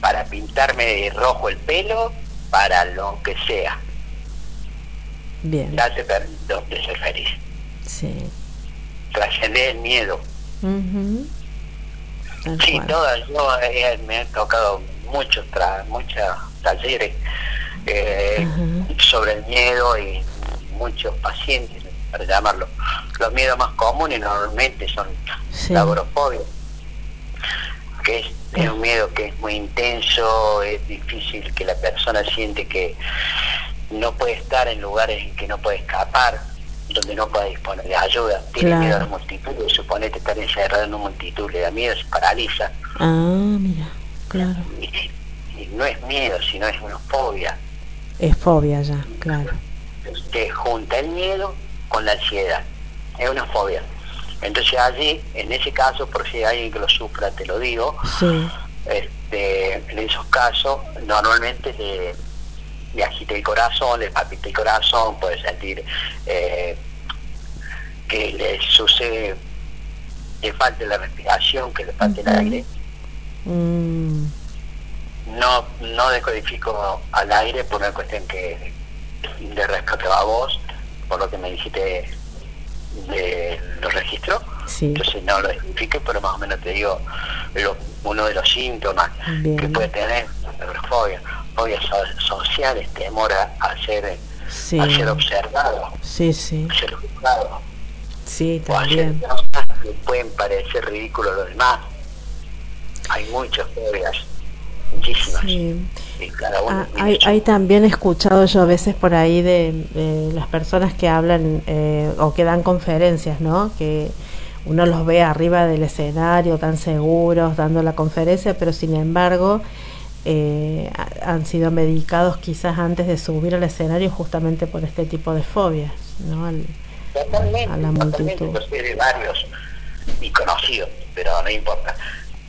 para pintarme de rojo el pelo, para lo que sea. bien, Date permiso de ser feliz. sí. Trascender el miedo. Tal Sí, todas, yo eh, me han tocado muchos tra muchos talleres eh, sobre el miedo y muchos pacientes, para llamarlo. Los miedos más comunes normalmente son Sí. la agorafobia, que es, es un miedo que es muy intenso, es difícil que la persona siente que no puede estar en lugares en que no puede escapar, donde no puede disponer de ayuda, tiene Claro. miedo a la multitud, suponete estar encerrado en una multitud, le da miedo, se paraliza. Ah, mira, claro. Y, y no es miedo, sino es una fobia Es fobia ya, claro. que junta el miedo con la ansiedad. Es una fobia. Entonces allí, en ese caso, por si hay alguien que lo sufra, te lo digo, este, en esos casos normalmente le agita el corazón, le palpita el corazón, puede sentir eh, que le sucede, le falta la respiración, que le falte el aire. Mm. No, no decodifico al aire por una cuestión que de respeto a vos, por lo que me dijiste de los registros. Entonces no lo decodifico, pero más o menos te digo uno de los síntomas que puede tener la fobia, fobias sociales, temor a, ser, ser observado, sí, sí. a ser juzgado Sí, también. que pueden parecer ridículos los demás. Hay muchas fobias, muchísimas. Sí. Ah, hay, también he escuchado yo a veces por ahí de, las personas que hablan eh, o que dan conferencias, ¿no? Que uno los ve arriba del escenario tan seguros dando la conferencia, pero sin embargo eh, han sido medicados quizás antes de subir al escenario justamente por este tipo de fobias, ¿no? Totalmente, a la multitud. de varios y conocidos, pero no importa.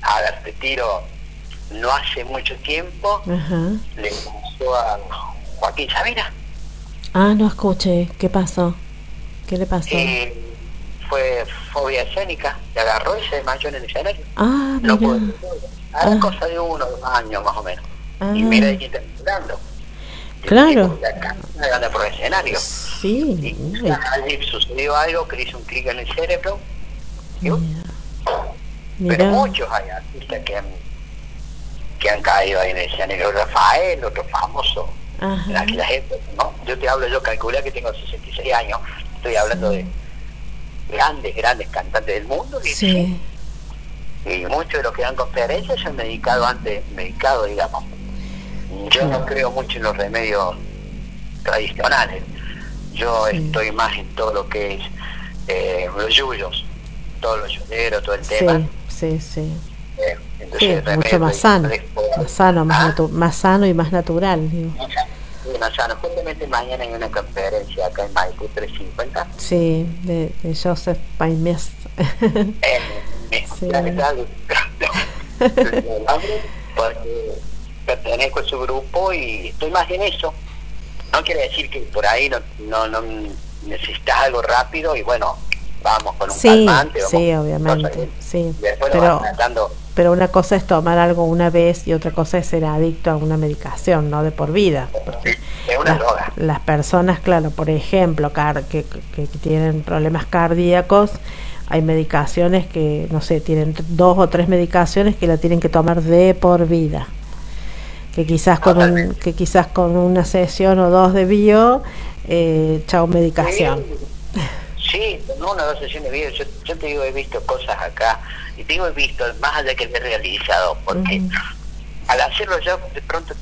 A ver, te tiro, no hace mucho tiempo le pasó a Joaquín Sabina. Ah, no escuché, ¿qué pasó? ¿Qué le pasó? Eh, fue fobia escénica, se agarró y se desmayó en el escenario. Ah, no pudo. A ah. cosa de uno dos años más o menos. Ah. Y mira de quién está hablando. Claro. Anda por el escenario. Sí. Y sucedió algo que le hizo un clic en el cerebro. Pero muchos hay artistas que han, que han caído ahí en el escenario. Rafael, otro famoso. Aquella gente, ¿no? Yo te hablo, yo calculé que tengo 66 años. Estoy hablando de grandes, grandes cantantes del mundo. Y, sí. Y muchos de los que dan conferencias se han dedicado antes, medicado, digamos yo no creo mucho en los remedios tradicionales. Yo estoy más en todo lo que es eh, los yuyos, todos los yuyeros, todo el tema. Sí, sí, eh, mucho más sano, más sano, más, ¿Ah? más sano y más natural. Digo. Más sano. Justamente mañana hay una conferencia acá en Maipú 350. Sí, de, de Joseph Paimes. eh, <laughs> porque pertenezco a su grupo y estoy más en eso. No quiere decir que por ahí no, no, no necesitas algo rápido y bueno, vamos con un sí, calmante. Sí, obviamente, sí. Pero, pero una cosa es tomar algo una vez y otra cosa es ser adicto a una medicación, no de por vida. es una las, droga. Las personas, claro, por ejemplo, que, que, que tienen problemas cardíacos, hay medicaciones que, no sé, tienen dos o tres medicaciones que la tienen que tomar de por vida. Que quizás con un, que quizás con una sesión o dos de bio eh, chao medicación. Sí no una o dos sesiones de bio. Yo, te digo he visto cosas acá. Y te digo he visto más allá que he realizado porque al hacerlo yo de pronto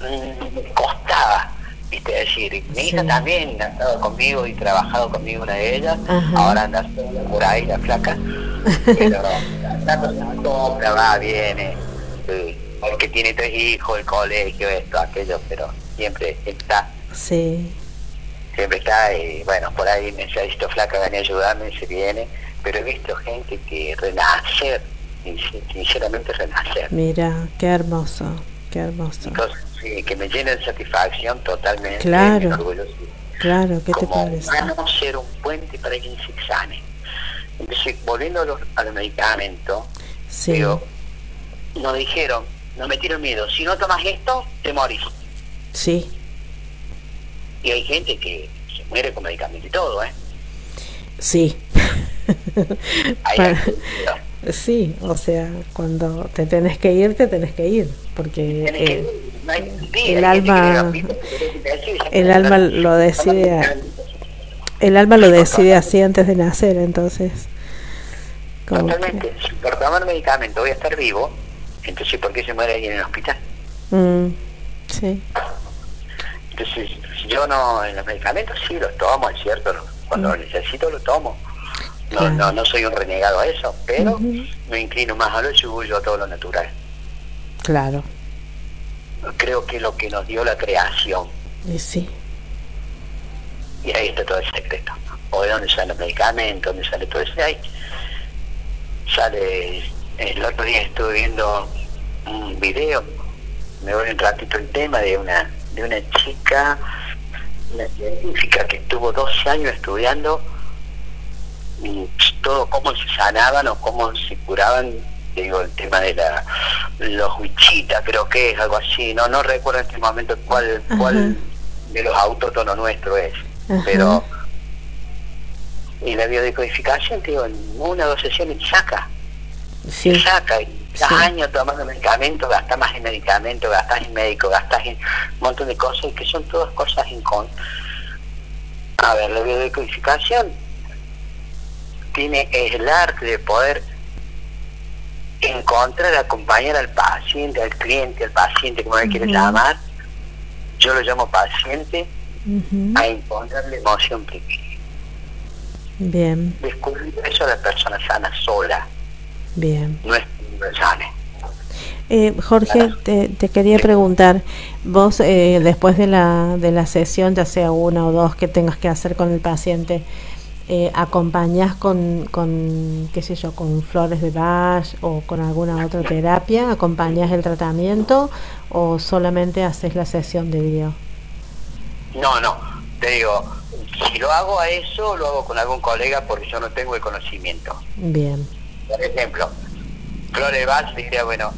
mm, me costaba viste decir mi hija también ha estado conmigo y trabajado conmigo una de ellas ahora anda por ahí la flaca pero se va viene sí porque tiene tres hijos, el colegio, esto, aquello, pero siempre está. Sí. Siempre está, y bueno, por ahí me ha visto flaca, gané a ayudarme, se viene, pero he visto gente que renacer, sinceramente renacer. Mira, qué hermoso, qué hermoso. Sí, que me llena de satisfacción totalmente. Claro. Claro, ¿qué te parece? Como ser un puente para quien se exame. Entonces, volviendo a los, medicamentos, sí. digo, nos dijeron no me tiro miedo. Si no tomas esto, te morís. Sí. Y hay gente que se muere con medicamento y todo, ¿eh? Sí. <laughs> Sí, o sea, cuando te tenés que ir, te tenés que ir, porque el alma, el alma lo decide, el alma lo decide así antes de nacer, entonces. Totalmente. Por tomar medicamento voy a estar vivo, entonces, ¿por qué se muere alguien en el hospital? Mm, sí. Entonces, yo no, en los medicamentos sí los tomo, es cierto, cuando lo mm. necesito lo tomo. No, no, no soy un renegado a eso, pero me inclino más a lo suyo, a todo lo natural. Claro. Creo que lo que nos dio la creación. Y sí. Y ahí está todo el secreto. o de dónde sale el medicamento, dónde sale todo eso. Ahí sale, el otro día estuve viendo un video, me voy un ratito el tema de una, de una chica, una científica que estuvo dos años estudiando todo cómo se sanaban o cómo se curaban digo el tema de la los huichitas creo que es algo así no no recuerdo en este momento cuál cuál de los autótonos nuestros es pero y la biodecodificación digo en una o dos sesiones saca. Sí. saca y años tomando medicamentos gastas más en medicamentos gastas en médico gastas en un montón de cosas que son todas cosas en con. A ver la biodecodificación tiene el arte de poder encontrar, acompañar al paciente, al cliente, al paciente, como le quiere llamar, yo lo llamo paciente, a encontrar la emoción primera. Bien. Descubrir eso de la persona sana sola. Bien. No es sana. Eh, Jorge, te, te, quería preguntar, vos eh, después de la, de la sesión, ya sea una o dos que tengas que hacer con el paciente, eh, acompañas con, con, qué sé yo, con flores de Bach o con alguna otra terapia, acompañas el tratamiento o solamente haces la sesión de video? No, no, te digo, si lo hago a eso, lo hago con algún colega porque yo no tengo el conocimiento. Bien. Por ejemplo, flores de Bach diría, bueno,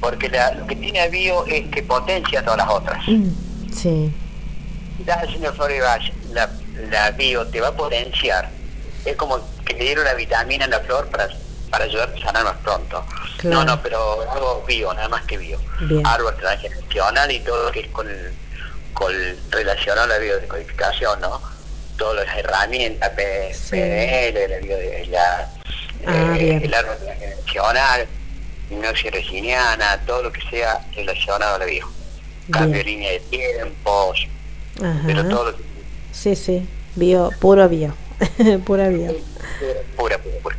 porque lo que tiene el bio es que potencia todas las otras. Mm, sí. Flores de Bach, la la bio te va a potenciar. Es como que te dieron la vitamina en la flor para, para ayudarte a sanar más pronto. No, no, pero algo bio, nada más que bio. Árbol transgeneracional y todo lo que es con, con relacionado a la biodecodificación, ¿no? Todas las herramientas, PNL, la, bio, la ah, eh, el árbol transgeneracional, resiniana, todo lo que sea relacionado a la bio. Cambio de línea de tiempos, pero todo lo que Sí, sí, bio, puro bio, <laughs> pura bio. Pura, pura, pura.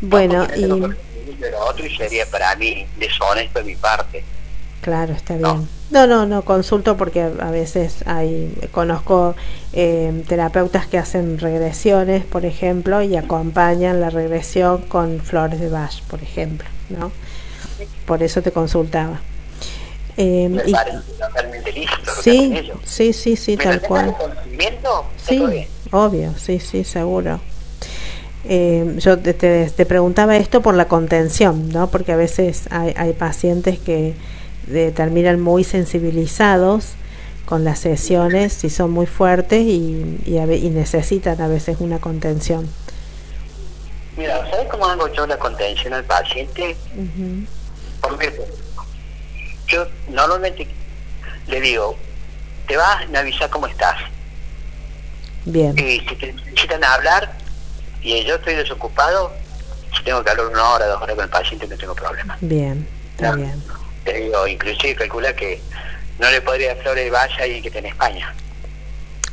Bueno, y... Otro sería para mí deshonesto de mi parte. Claro, está bien. No, no, no, consulto porque a veces hay, conozco eh, terapeutas que hacen regresiones, por ejemplo, y acompañan la regresión con flores de Bach, por ejemplo, ¿no? Por eso te consultaba. Eh, Me parece totalmente lícito. Sí, sí, sí, sí, tal cual. sí, obvio, sí, sí, seguro. Eh, yo te, te, preguntaba esto por la contención, ¿no? Porque a veces hay, hay pacientes que terminan muy sensibilizados con las sesiones, si son muy fuertes y, y, necesitan a veces una contención. Mira, ¿sabes cómo hago yo la contención al paciente? Porque yo normalmente le digo, te vas a avisar cómo estás. Bien. Y si te necesitan hablar y yo estoy desocupado, si tengo que hablar una hora, dos horas con el paciente, no tengo problema. Bien, está bien. Te digo, inclusive calcula que no le podría flores vaya y que esté en España.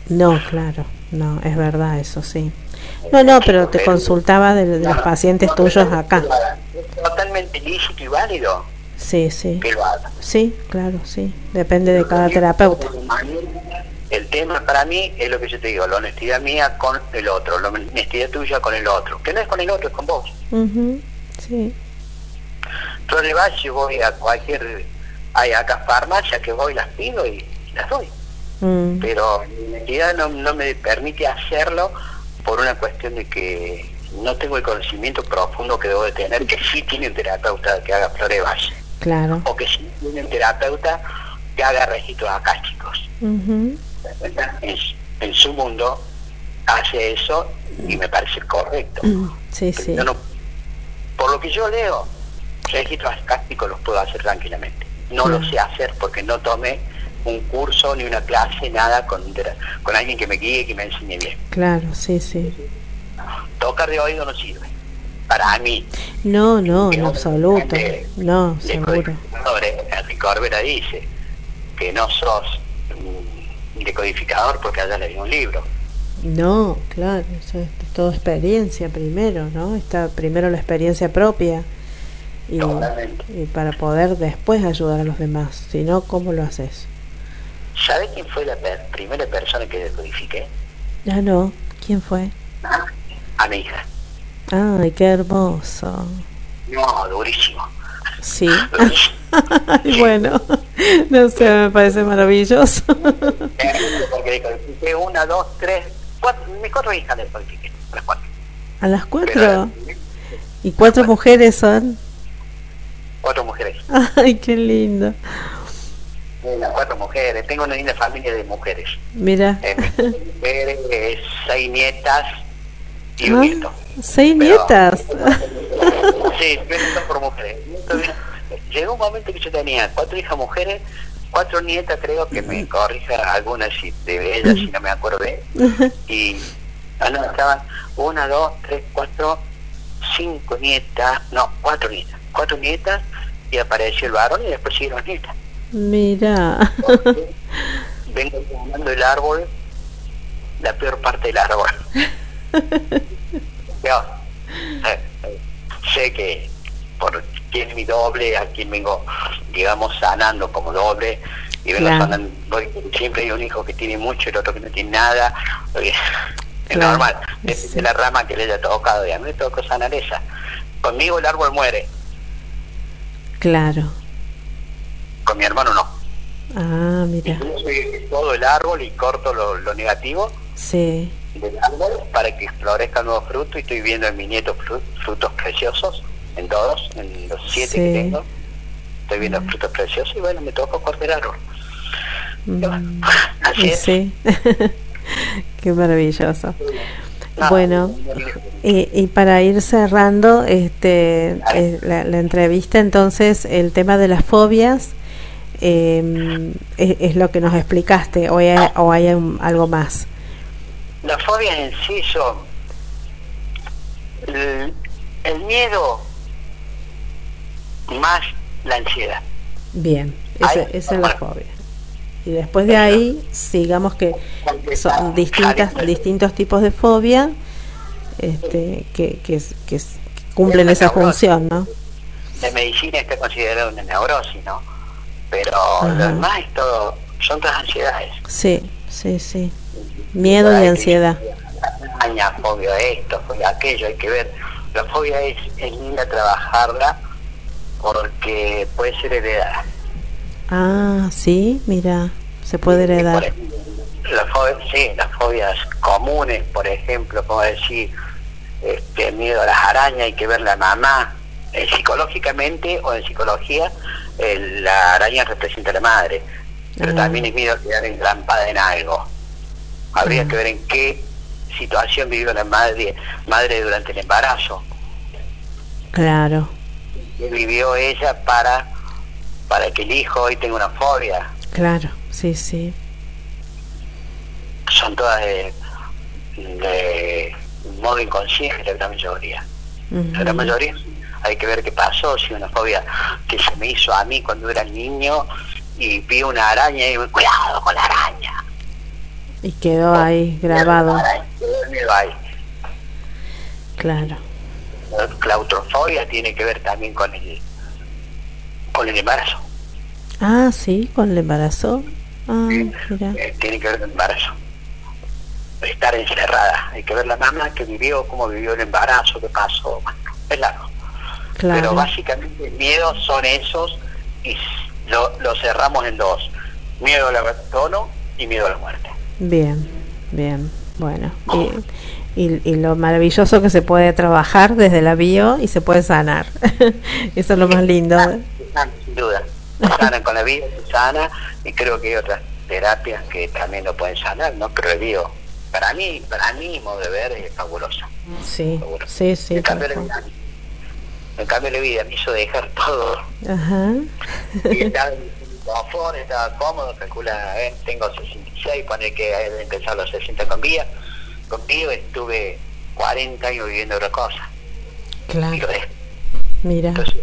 No, claro, no, es verdad, eso sí. No, no, pero te consultaba de, los pacientes tuyos acá. totalmente lícito y válido Sí, sí. Sí, claro, sí. Depende de cada terapeuta. El tema para mí es lo que yo te digo, la honestidad mía con el otro, la honestidad tuya con el otro. Que no es con el otro, es con vos. Sí. Entonces vas, yo voy a cualquier, hay acá farmacia que voy, las pido y las doy. Mm. Pero mi honestidad no, no me permite hacerlo por una cuestión de que no tengo el conocimiento profundo que debo de tener, que sí tiene un terapeuta que haga pruebas. Claro. O que si tiene un terapeuta que haga registros acá, chicos. en, su mundo hace eso y me parece correcto. Sí, sí. por lo que yo leo, registros acásticos los puedo hacer tranquilamente. No lo sé hacer porque no tomé un curso ni una clase, nada con, con alguien que me guíe que me enseñe bien. Claro, sí, sí. Tocar de oído no sirve para mí. No, no, en absoluto. no, seguro. Enrique Corbera dice que no sos decodificador porque hayas leído un libro. No, claro, eso es toda experiencia primero, ¿no? Está primero la experiencia propia y, y, para poder después ayudar a los demás. Si no, ¿cómo lo haces? ¿Sabes quién fue la primera persona que decodifiqué? Ya no, ¿Quién fue? A mi hija. Ay, qué hermoso. No, durísimo. Sí. <laughs> bueno, no sé, me parece maravilloso. Porque una, dos, tres, cuatro, mis cuatro hijas del politiqué, a las cuatro. ¿A las cuatro? ¿Y cuatro mujeres son? Cuatro mujeres. Ay, qué lindo. Las cuatro mujeres. Tengo una linda familia de mujeres. Mira. Eh, mujeres, seis nietas y un Ah, nieto. ¿Seis Pero- nietas? <laughs> Sí, nietos por mujeres. Llegó un momento que yo tenía cuatro hijas mujeres, cuatro nietas, creo que me corrija algunas si- de ellas, si no me acuerdo bien. Y ah, no, estaban una, dos, tres, cuatro, cinco nietas, no, cuatro nietas, cuatro nietas, y apareció el varón y después siguieron las nietas. Mira. Vengo tomando el árbol, la peor parte del árbol. <laughs> <laughs> Eh, sé que por quién es mi doble, a quien vengo, digamos, sanando como doble, y vengo Claro. sanando, siempre hay un hijo que tiene mucho, el otro que no tiene nada, es Claro, normal, sí. de la rama que le haya tocado, y a mí me tocó sanar esa. Conmigo el árbol muere, Claro. con mi hermano no. Ah, mira. Yo soy todo el árbol y corto lo, lo negativo, Sí. Del árbol para que florezca nuevo fruto y estoy viendo en mi nieto fru- frutos preciosos, en todos, en los siete Sí. que tengo, estoy viendo frutos preciosos y bueno, me tocó cortar árbol. Mm, <laughs> Así es. sí. <laughs> Qué maravilloso. No, Bueno, y, y para ir cerrando este eh, la, la entrevista, entonces el tema de las fobias eh, es, es lo que nos explicaste o hay, o hay un- algo más. Las fobias en sí son el, el miedo más la ansiedad. Bien, esa, esa es la fobia. Y después de ahí, sigamos que son distintas, distintos tipos de fobia este, que, que, cumplen esa función, ¿no? En medicina está considerado una neurosis, ¿no? Pero Ajá. lo demás es todo, son todas ansiedades. Sí, sí, sí. Miedo y ansiedad. Aña, fobia esto, fobia aquello, hay que ver. La fobia es, es linda trabajarla porque puede ser heredada. Ah, sí, mira, se puede heredar. La fobia, sí, las fobias comunes, por ejemplo, como decir, este, miedo a las arañas, hay que ver la mamá. Eh, psicológicamente o en psicología, eh, la araña representa a la madre, pero Ah. también es miedo a quedar entrampada en algo. Habría Ah. que ver en qué situación vivió la madre, madre durante el embarazo. Claro, ¿Qué vivió ella para, para que el hijo hoy tenga una fobia? claro, sí, sí. son todas de, de modo inconsciente la gran mayoría. La gran mayoría hay que ver qué pasó, si una fobia que se me hizo a mí cuando era niño y vi una araña y digo, cuidado con la araña. Y quedó ahí grabado, claro. La claustrofobia tiene que ver también con el con el embarazo. Ah, sí, con el embarazo. Ah, mira. Eh, tiene que ver con el embarazo. Estar encerrada. Hay que ver la mamá que vivió, cómo vivió el embarazo, qué pasó. Bueno, es largo. Pero Claro, básicamente miedos son esos y lo, lo cerramos en dos. Miedo al abandono y miedo a la muerte. Bien, bien. Bueno, y, y, y lo maravilloso que se puede trabajar desde la bio y se puede sanar. <laughs> Eso es lo más lindo. Sin duda. Sanan con la vida, se sana y creo que hay otras terapias que también lo pueden sanar, ¿no? Pero el bio, para mí, para mí, modo de ver, es fabulosa. Sí, sí, sí. tal la cual. vida. Me cambió la vida, me hizo dejar todo. Ajá. Y en <laughs> confort, estaba cómodo, calcula, eh, tengo 66, pone que he empezado los 60 con vida. Conmigo estuve 40 años viviendo otra cosa. Y lo Claro, dejé. mira. Entonces,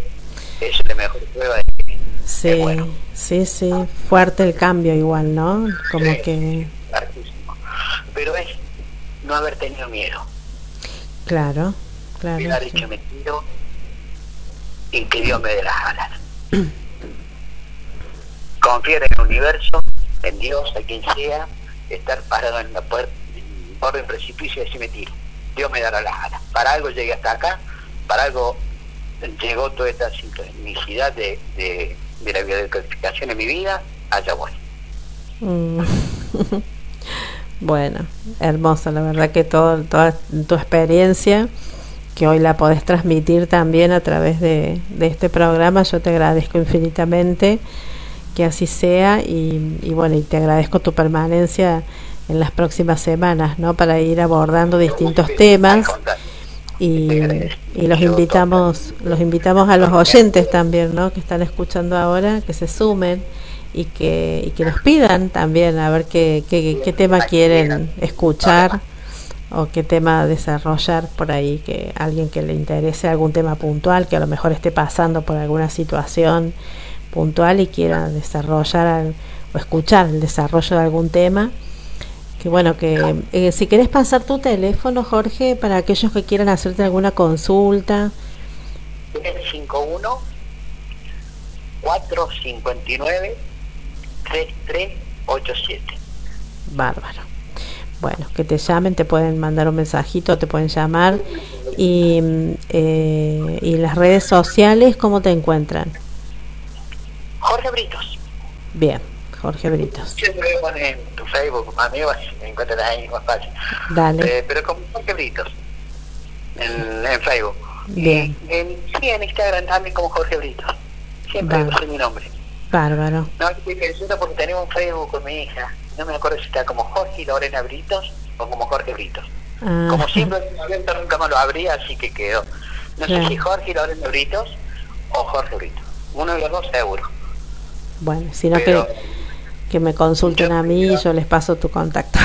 eso es la mejor prueba de que Sí, es bueno. sí, sí. Fuerte el cambio igual, ¿no? Como Sí. que, hartísimo. Pero es no haber tenido miedo. claro, Y claro. haber sí. dicho me tiro y que Dios me dé las alas. <clears throat> Confiar en el universo, en Dios, a quien sea, estar parado en la puerta, borde un precipicio y así me tiro. Dios me dará las alas. Para algo llegué hasta acá, para algo llegó toda esta sincronicidad de, de, de la biodecodificación en mi vida, allá voy. Mm. <laughs> bueno, hermoso, la verdad que todo, toda tu experiencia que hoy la podés transmitir también a través de, de este programa, yo te agradezco infinitamente que así sea y, y, bueno, y te agradezco tu permanencia en las próximas semanas, ¿no? Para ir abordando distintos temas y, y los invitamos, los invitamos a los oyentes también, ¿no? Que están escuchando ahora, que se sumen y que, y que nos pidan también a ver qué, qué, qué tema quieren escuchar o qué tema desarrollar por ahí, que alguien que le interese algún tema puntual, que a lo mejor esté pasando por alguna situación puntual y quiera desarrollar o escuchar el desarrollo de algún tema. Que bueno, que eh, si querés pasar tu teléfono, Jorge, para aquellos que quieran hacerte alguna consulta. 51 459 3387. Bárbaro. Bueno, que te llamen, te pueden mandar un mensajito, te pueden llamar. Y, eh, y las redes sociales, ¿cómo te encuentran? Jorge Britos. Bien, Jorge Britos. Siempre me pones en tu Facebook, amigo, me encuentras ahí más fácil. Dale. Eh, pero como Jorge Britos, en, en Facebook. Bien. Y en, sí, en Instagram también como Jorge Britos. Siempre use mi nombre. Bárbaro. No, estoy pensando porque tenemos un Facebook con mi hija. No me acuerdo si está como Jorge y Lorena Britos o como Jorge Britos. Ah, Como siempre, abierto nunca más lo abría, así que quedó. No Claro. sé si Jorge y Lorena Britos o Jorge Britos. Uno de los dos seguro. Bueno, sino Pero- que, que me consulten a mí y yo les paso tu contacto.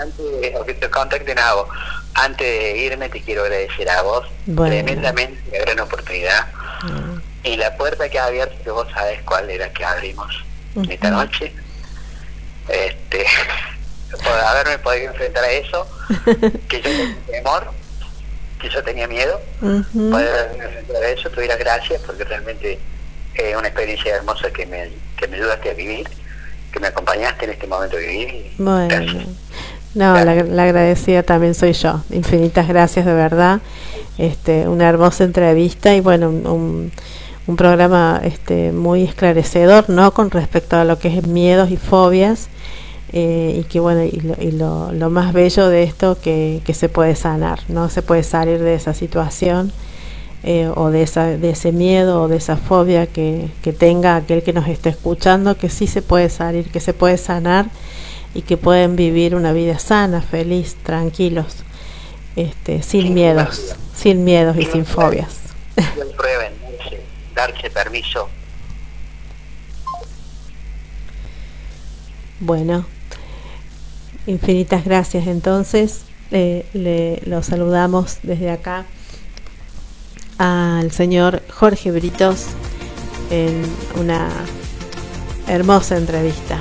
Antes, te contacten a vos. Antes de irme te quiero agradecer a vos Bueno. tremendamente la gran oportunidad Mm, y la puerta que ha abierto que vos sabés cuál era que abrimos esta noche. Este, <laughs> por haberme podido enfrentar a eso, <laughs> que yo tenía temor, que yo tenía miedo, Ujú. poder haberme enfrentado a eso, las gracias porque realmente es una experiencia hermosa que me, que me ayudaste a vivir, que me acompañaste en este momento de vivir. Bueno, gracias. no, la, la agradecida también soy yo. Infinitas gracias de verdad. Este, una hermosa entrevista y bueno, un, un, un programa este, muy esclarecedor, ¿no? Con respecto a lo que es miedos y fobias. eh, y que bueno, y, lo, y lo, lo más bello de esto que, que se puede sanar, ¿no? Se puede salir de esa situación eh, o de, esa, de ese miedo o de esa fobia que, que tenga aquel que nos está escuchando, que sí se puede salir, que se puede sanar y que pueden vivir una vida sana, feliz, tranquilos, este, sin Sin miedos, sin miedos y Sin fobias. Prueben, darse, darse permiso. Bueno, infinitas gracias entonces. Eh, le lo saludamos desde acá al señor Jorge Britos en una hermosa entrevista.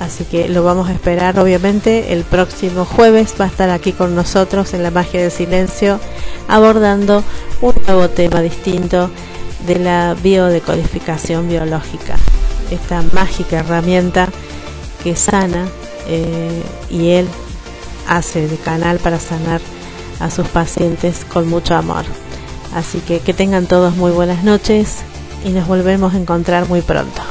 Así que lo vamos a esperar, obviamente, el próximo jueves va a estar aquí con nosotros en la magia del silencio, abordando un nuevo tema distinto de la biodecodificación biológica, esta mágica herramienta que sana eh, y él hace de canal para sanar a sus pacientes con mucho amor. Así que que tengan todos muy buenas noches y nos volvemos a encontrar muy pronto.